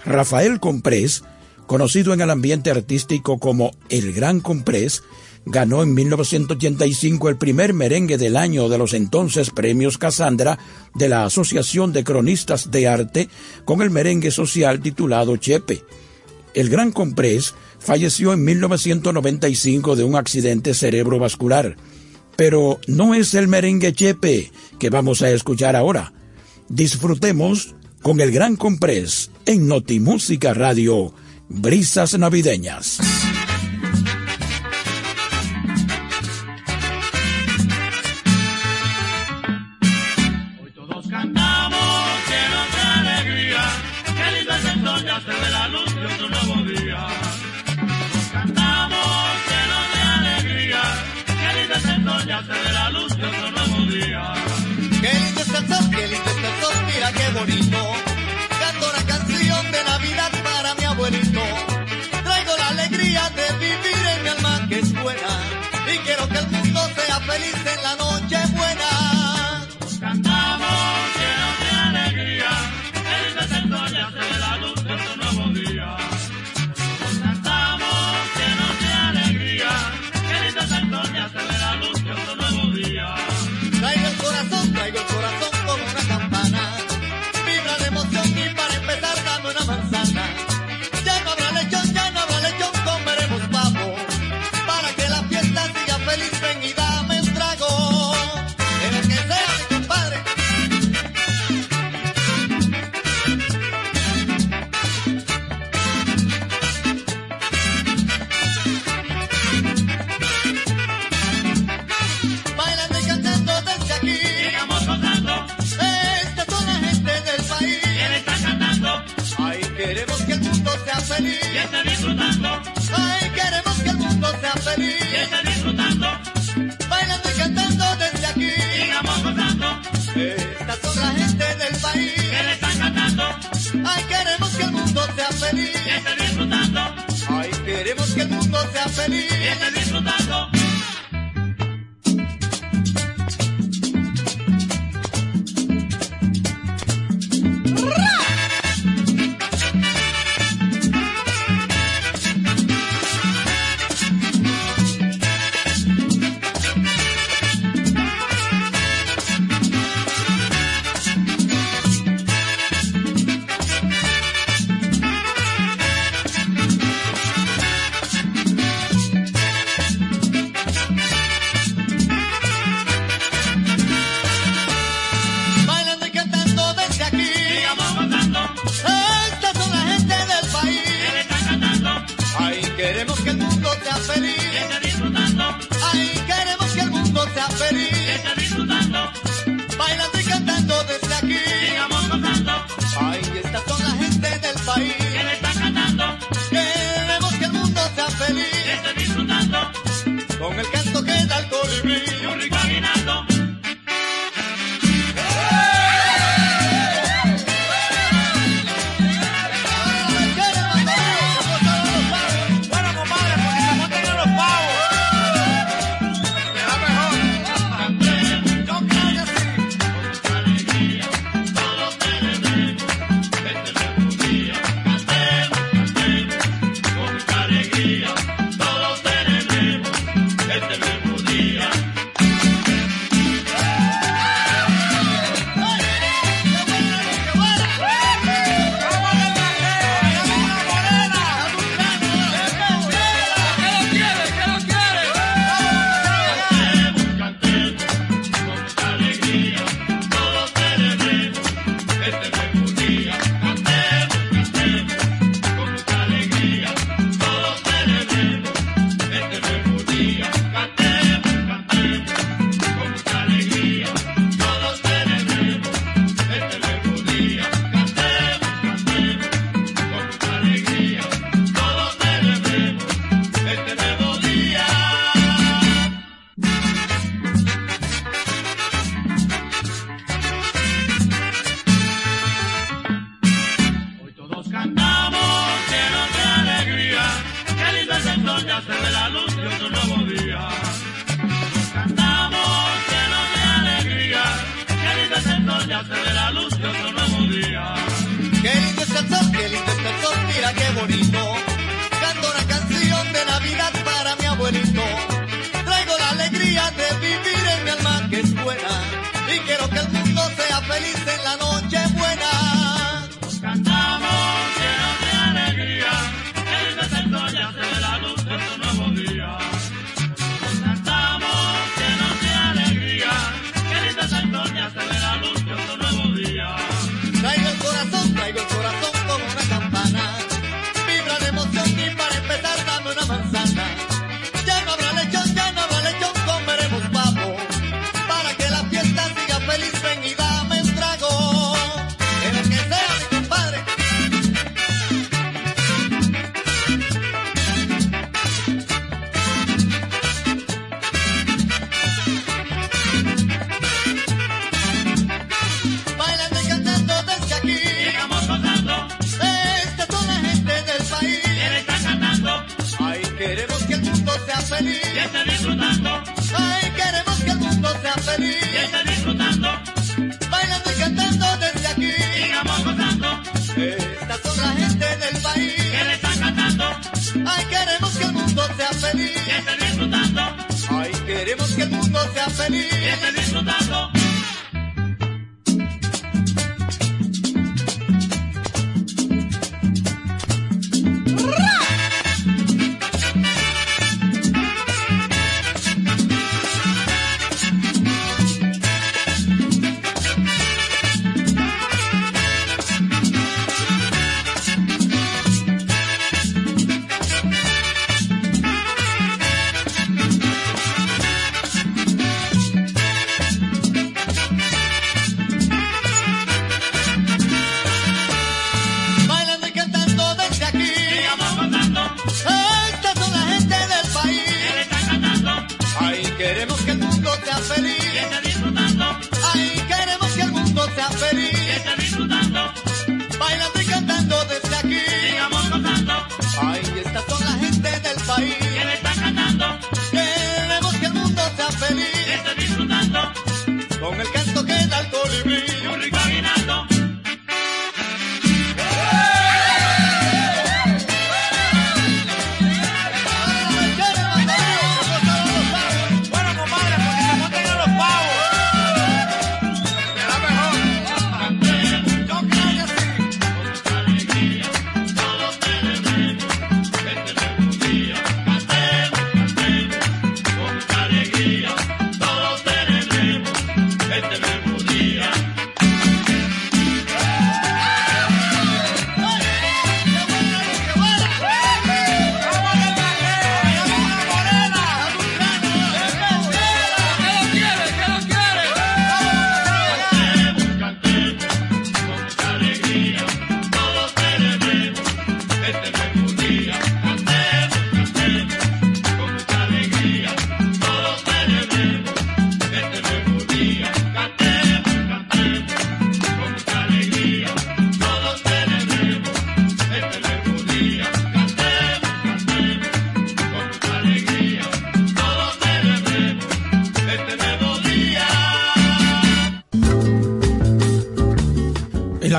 Rafael Comprés, conocido en el ambiente artístico como El Gran Comprés, ganó en 1985 el primer merengue del año de los entonces premios Casandra de la Asociación de Cronistas de Arte con el merengue social titulado Chepe. El Gran Comprés falleció en 1995 de un accidente cerebrovascular. Pero no es el merengue chepe que vamos a escuchar ahora. Disfrutemos con el gran comprés en Notimúsica Radio, Brisas Navideñas.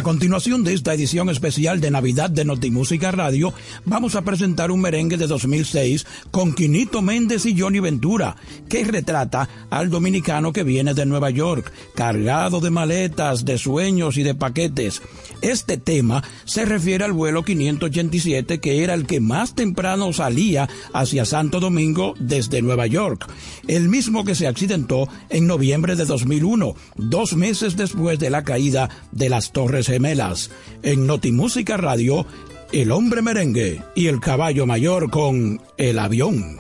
continuación de esta edición especial de Navidad de Notimúsica Radio, vamos a presentar un merengue de 2006 con Quinito Méndez y Johnny Ventura, que retrata al dominicano que viene de Nueva York, cargado de maletas, de sueños y de paquetes. Este tema se refiere al vuelo 587, que era el que más temprano salía hacia Santo Domingo desde Nueva York el mismo que se accidentó en noviembre de 2001, dos meses después de la caída de las Torres Gemelas. En Notimúsica Radio, El Hombre Merengue y El Caballo Mayor con El Avión.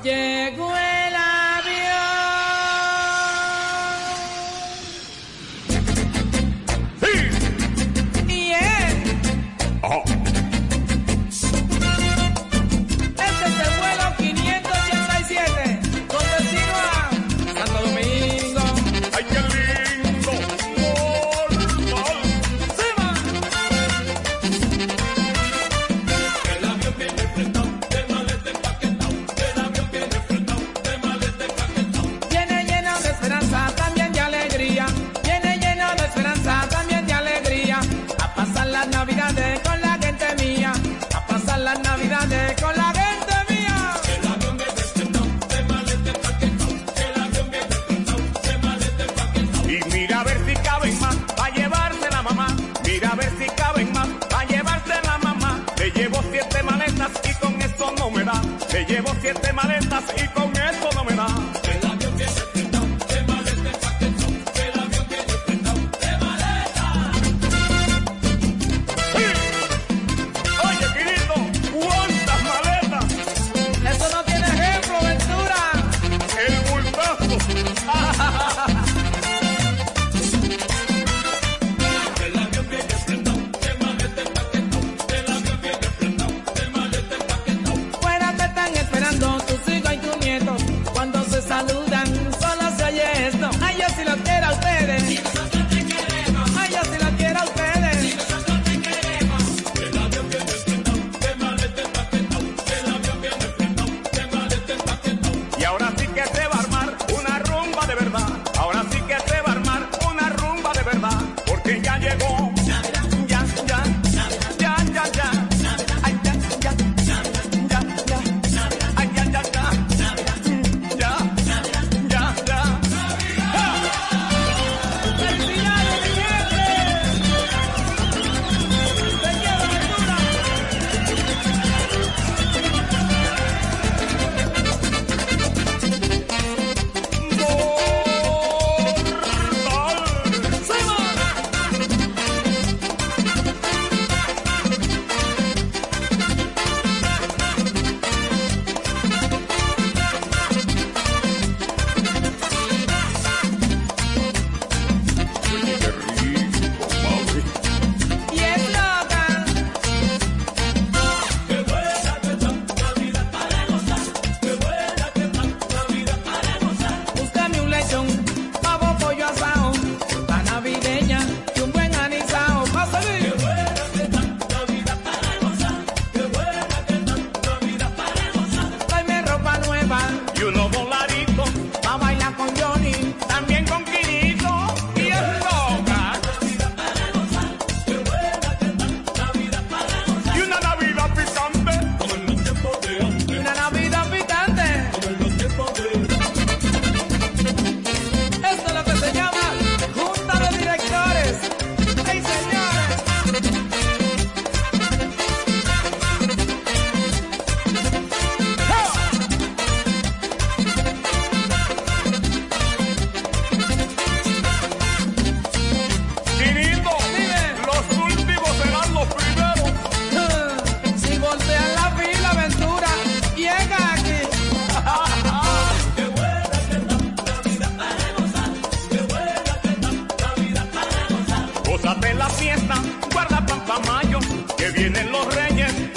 guarda pan mayo, que vienen los reyes.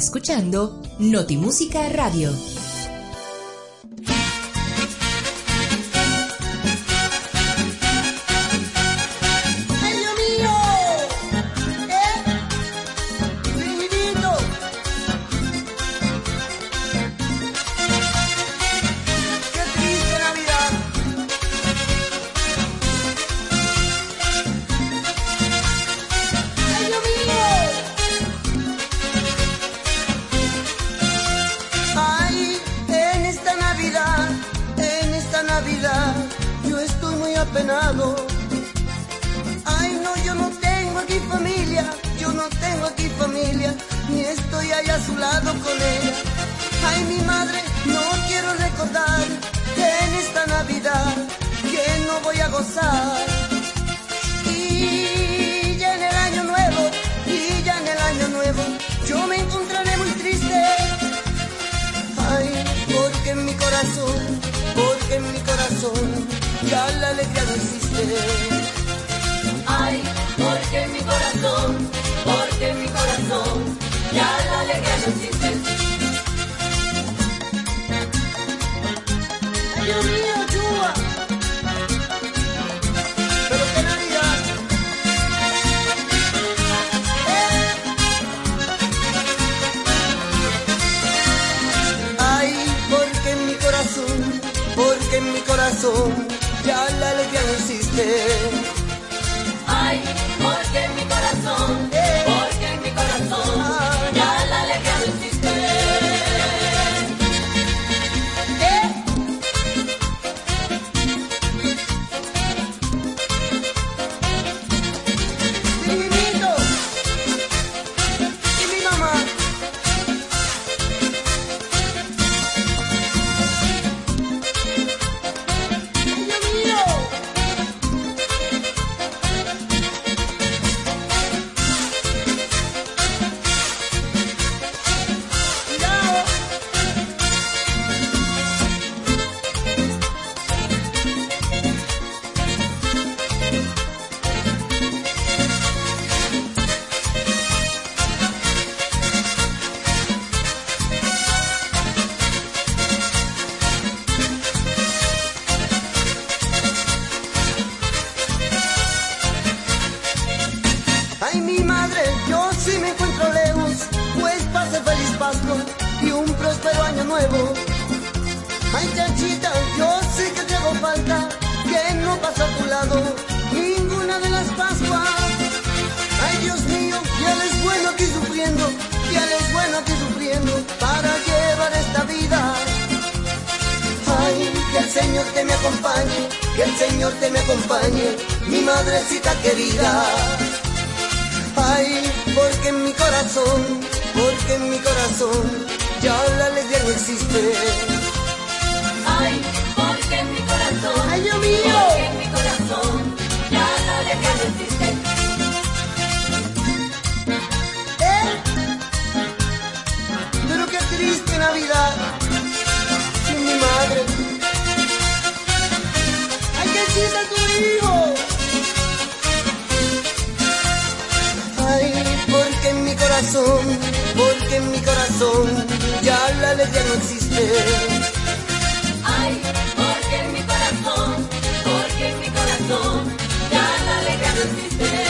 escuchando Notimúsica Radio. Acompañe, que el Señor te me acompañe, mi madrecita querida. Ay, porque en mi corazón, porque en mi corazón ya la alegría no existe. Ay, porque en mi corazón, Ay, Dios mío. porque en mi corazón, ya la alegría no existe. ¿Eh? Pero qué triste Navidad Ay, porque en mi corazón, porque en mi corazón ya la alegría no existe. Ay, porque en mi corazón, porque en mi corazón, ya la alegría no existe.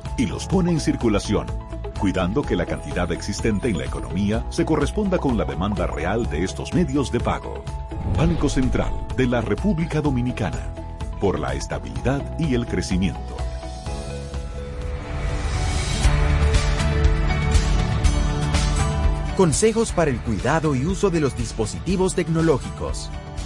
y los pone en circulación, cuidando que la cantidad existente en la economía se corresponda con la demanda real de estos medios de pago. Banco Central de la República Dominicana, por la estabilidad y el crecimiento. Consejos para el cuidado y uso de los dispositivos tecnológicos.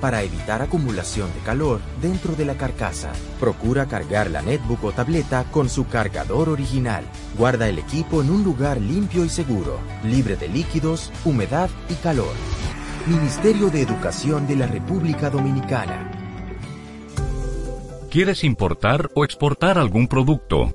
Para evitar acumulación de calor dentro de la carcasa. Procura cargar la netbook o tableta con su cargador original. Guarda el equipo en un lugar limpio y seguro, libre de líquidos, humedad y calor. Ministerio de Educación de la República Dominicana. ¿Quieres importar o exportar algún producto?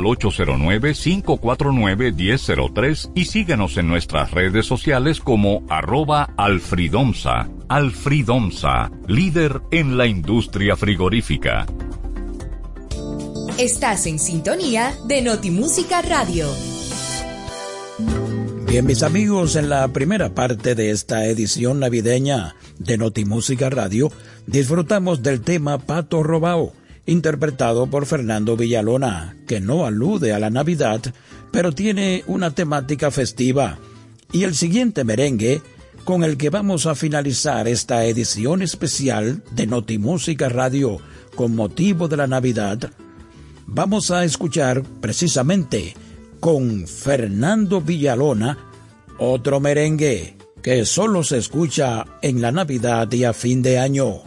al 809-549-1003 y síguenos en nuestras redes sociales como arroba alfridomsa. Alfridomsa, líder en la industria frigorífica. Estás en sintonía de Notimúsica Radio. Bien, mis amigos, en la primera parte de esta edición navideña de Notimúsica Radio, disfrutamos del tema Pato Robao, interpretado por Fernando Villalona, que no alude a la Navidad, pero tiene una temática festiva. Y el siguiente merengue, con el que vamos a finalizar esta edición especial de Notimúsica Radio con motivo de la Navidad, vamos a escuchar precisamente con Fernando Villalona otro merengue que solo se escucha en la Navidad y a fin de año.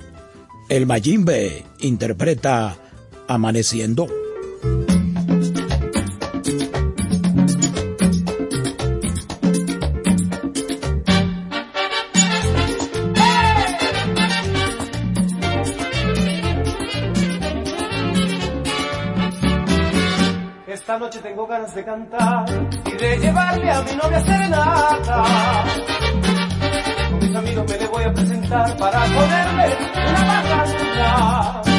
El Mayimbe interpreta Amaneciendo. Esta noche tengo ganas de cantar y de llevarle a mi novia serenata. Con mis amigos me le voy a presentar para ponerle una banda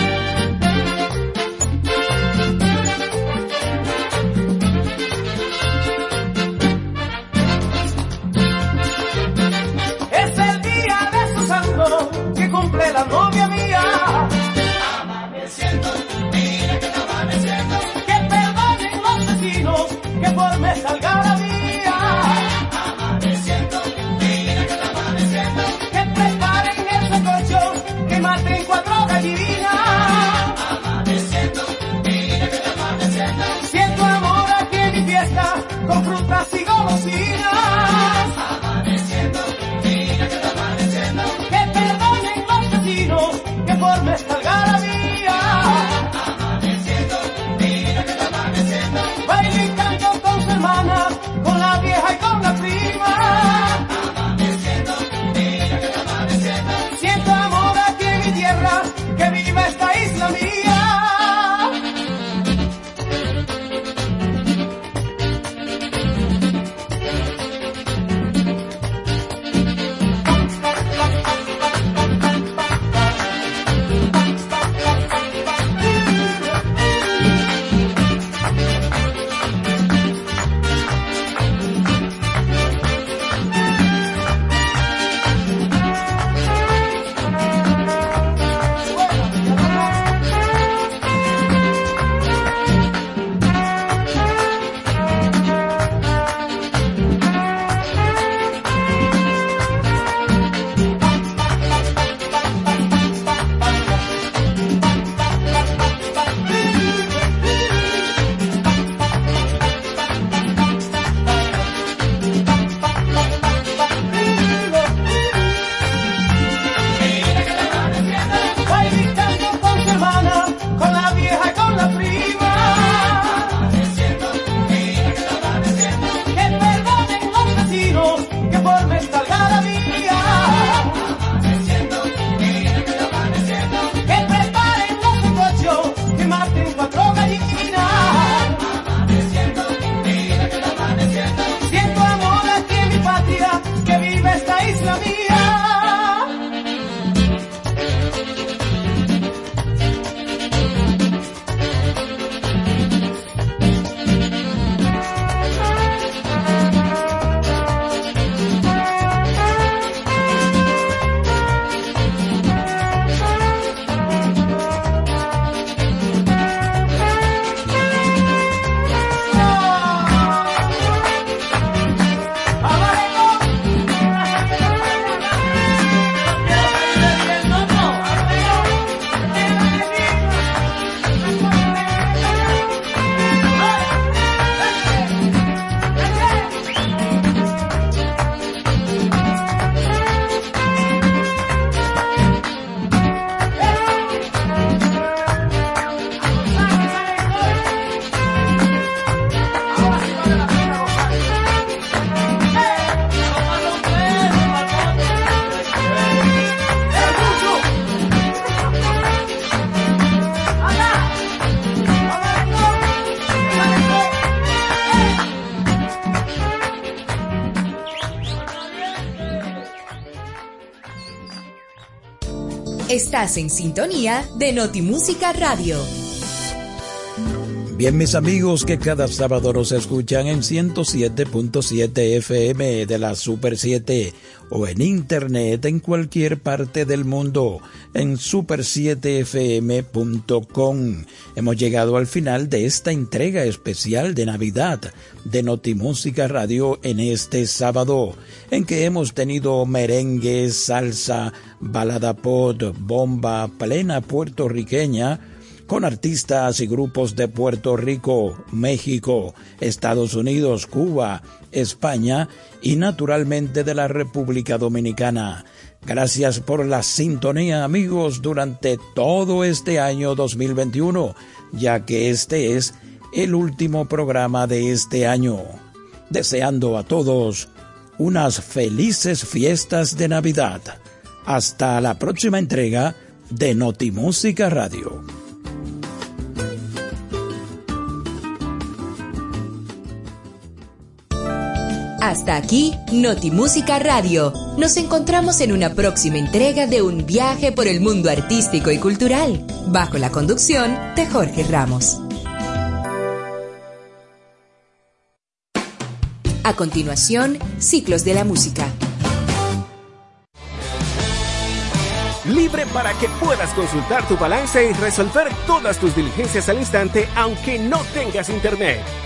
Estás en sintonía de Notimúsica Radio. Bien, mis amigos que cada sábado nos escuchan en 107.7 FM de la Super 7 o en internet en cualquier parte del mundo en super7fm.com. Hemos llegado al final de esta entrega especial de Navidad de Notimúsica Radio en este sábado, en que hemos tenido merengue, salsa, balada pop, bomba plena puertorriqueña, con artistas y grupos de Puerto Rico, México, Estados Unidos, Cuba, España y naturalmente de la República Dominicana. Gracias por la sintonía amigos durante todo este año 2021, ya que este es el último programa de este año. Deseando a todos unas felices fiestas de Navidad. Hasta la próxima entrega de Notimúsica Radio. Hasta aquí, Notimúsica Radio. Nos encontramos en una próxima entrega de un viaje por el mundo artístico y cultural, bajo la conducción de Jorge Ramos. A continuación, Ciclos de la Música. Libre para que puedas consultar tu balance y resolver todas tus diligencias al instante, aunque no tengas internet.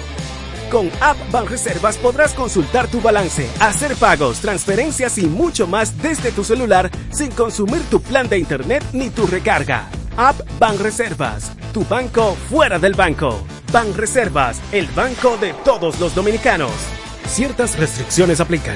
Con App Banreservas podrás consultar tu balance, hacer pagos, transferencias y mucho más desde tu celular sin consumir tu plan de internet ni tu recarga. App Banreservas, tu banco fuera del banco. Banreservas, el banco de todos los dominicanos. Ciertas restricciones aplican.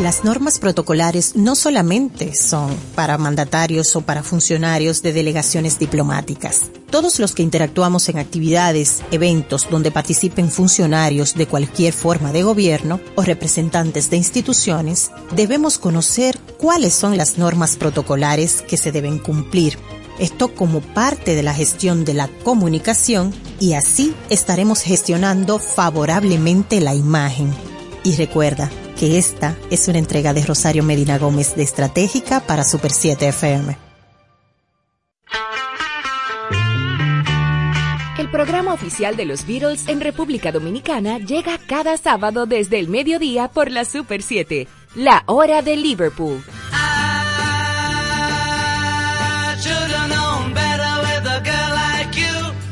Las normas protocolares no solamente son para mandatarios o para funcionarios de delegaciones diplomáticas. Todos los que interactuamos en actividades, eventos donde participen funcionarios de cualquier forma de gobierno o representantes de instituciones, debemos conocer cuáles son las normas protocolares que se deben cumplir. Esto como parte de la gestión de la comunicación y así estaremos gestionando favorablemente la imagen. Y recuerda, que esta es una entrega de Rosario Medina Gómez de Estratégica para Super 7 FM. El programa oficial de los Beatles en República Dominicana llega cada sábado desde el mediodía por la Super 7, la hora de Liverpool. I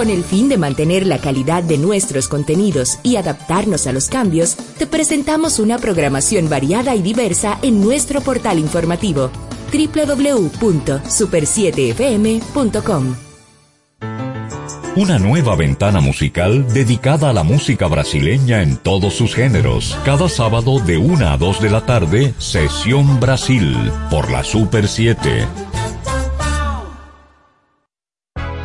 Con el fin de mantener la calidad de nuestros contenidos y adaptarnos a los cambios, te presentamos una programación variada y diversa en nuestro portal informativo www.super7fm.com. Una nueva ventana musical dedicada a la música brasileña en todos sus géneros. Cada sábado de 1 a 2 de la tarde, Sesión Brasil, por la Super 7.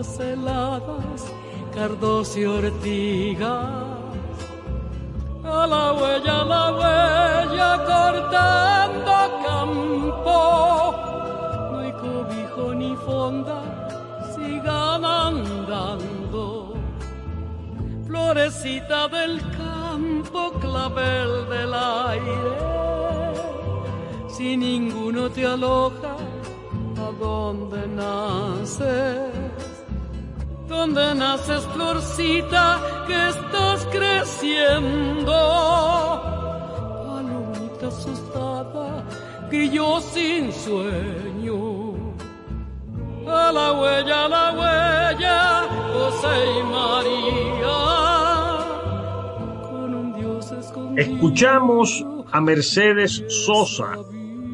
Heladas, Cardos y Ortigas. A la huella, a la huella, cortando campo, no hay cobijo ni fonda, sigan andando. Florecita del campo, clavel del aire, si ninguno te aloja, ¿a dónde naces? ¿Dónde naces, florcita, que estás creciendo? Palomita asustada, grillo sin sueño. A la huella, a la huella, José y María. Escuchamos a Mercedes Sosa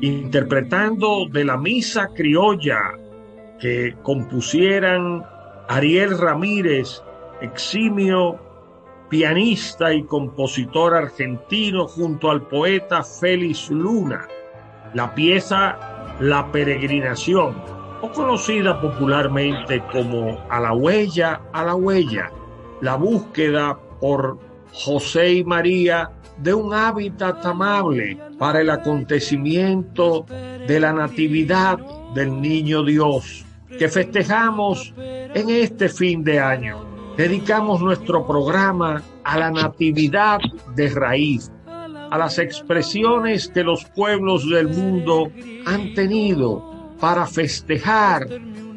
interpretando de la misa criolla que compusieran Ariel Ramírez, eximio pianista y compositor argentino, junto al poeta Félix Luna. La pieza La Peregrinación, o conocida popularmente como A la huella, a la huella, la búsqueda por José y María de un hábitat amable para el acontecimiento de la natividad del niño Dios que festejamos en este fin de año. Dedicamos nuestro programa a la natividad de raíz, a las expresiones que los pueblos del mundo han tenido para festejar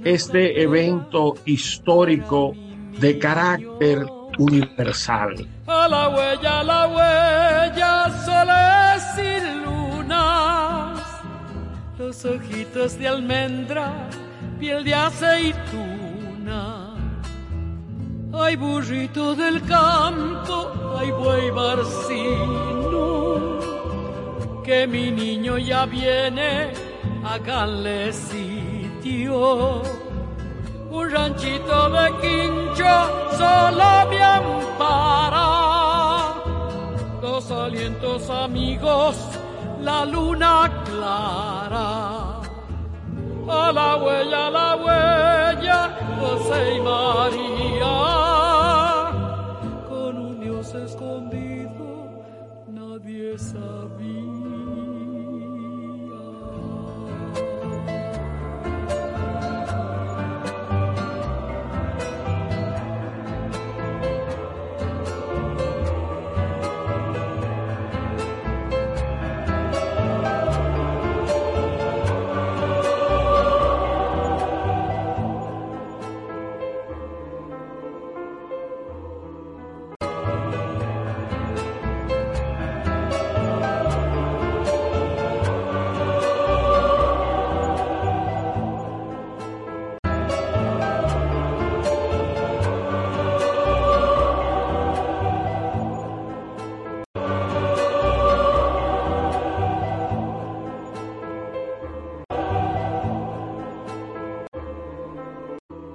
este evento histórico de carácter universal. A la huella, a la huella, soles y lunas, los ojitos de almendra, piel de aceituna. Ay, burrito del campo, ay, buey barcino, que mi niño ya viene, háganle sitio un ranchito de quincho solo me ampara. Dos alientos amigos, la luna clara. A la huella, a la huella, José y María.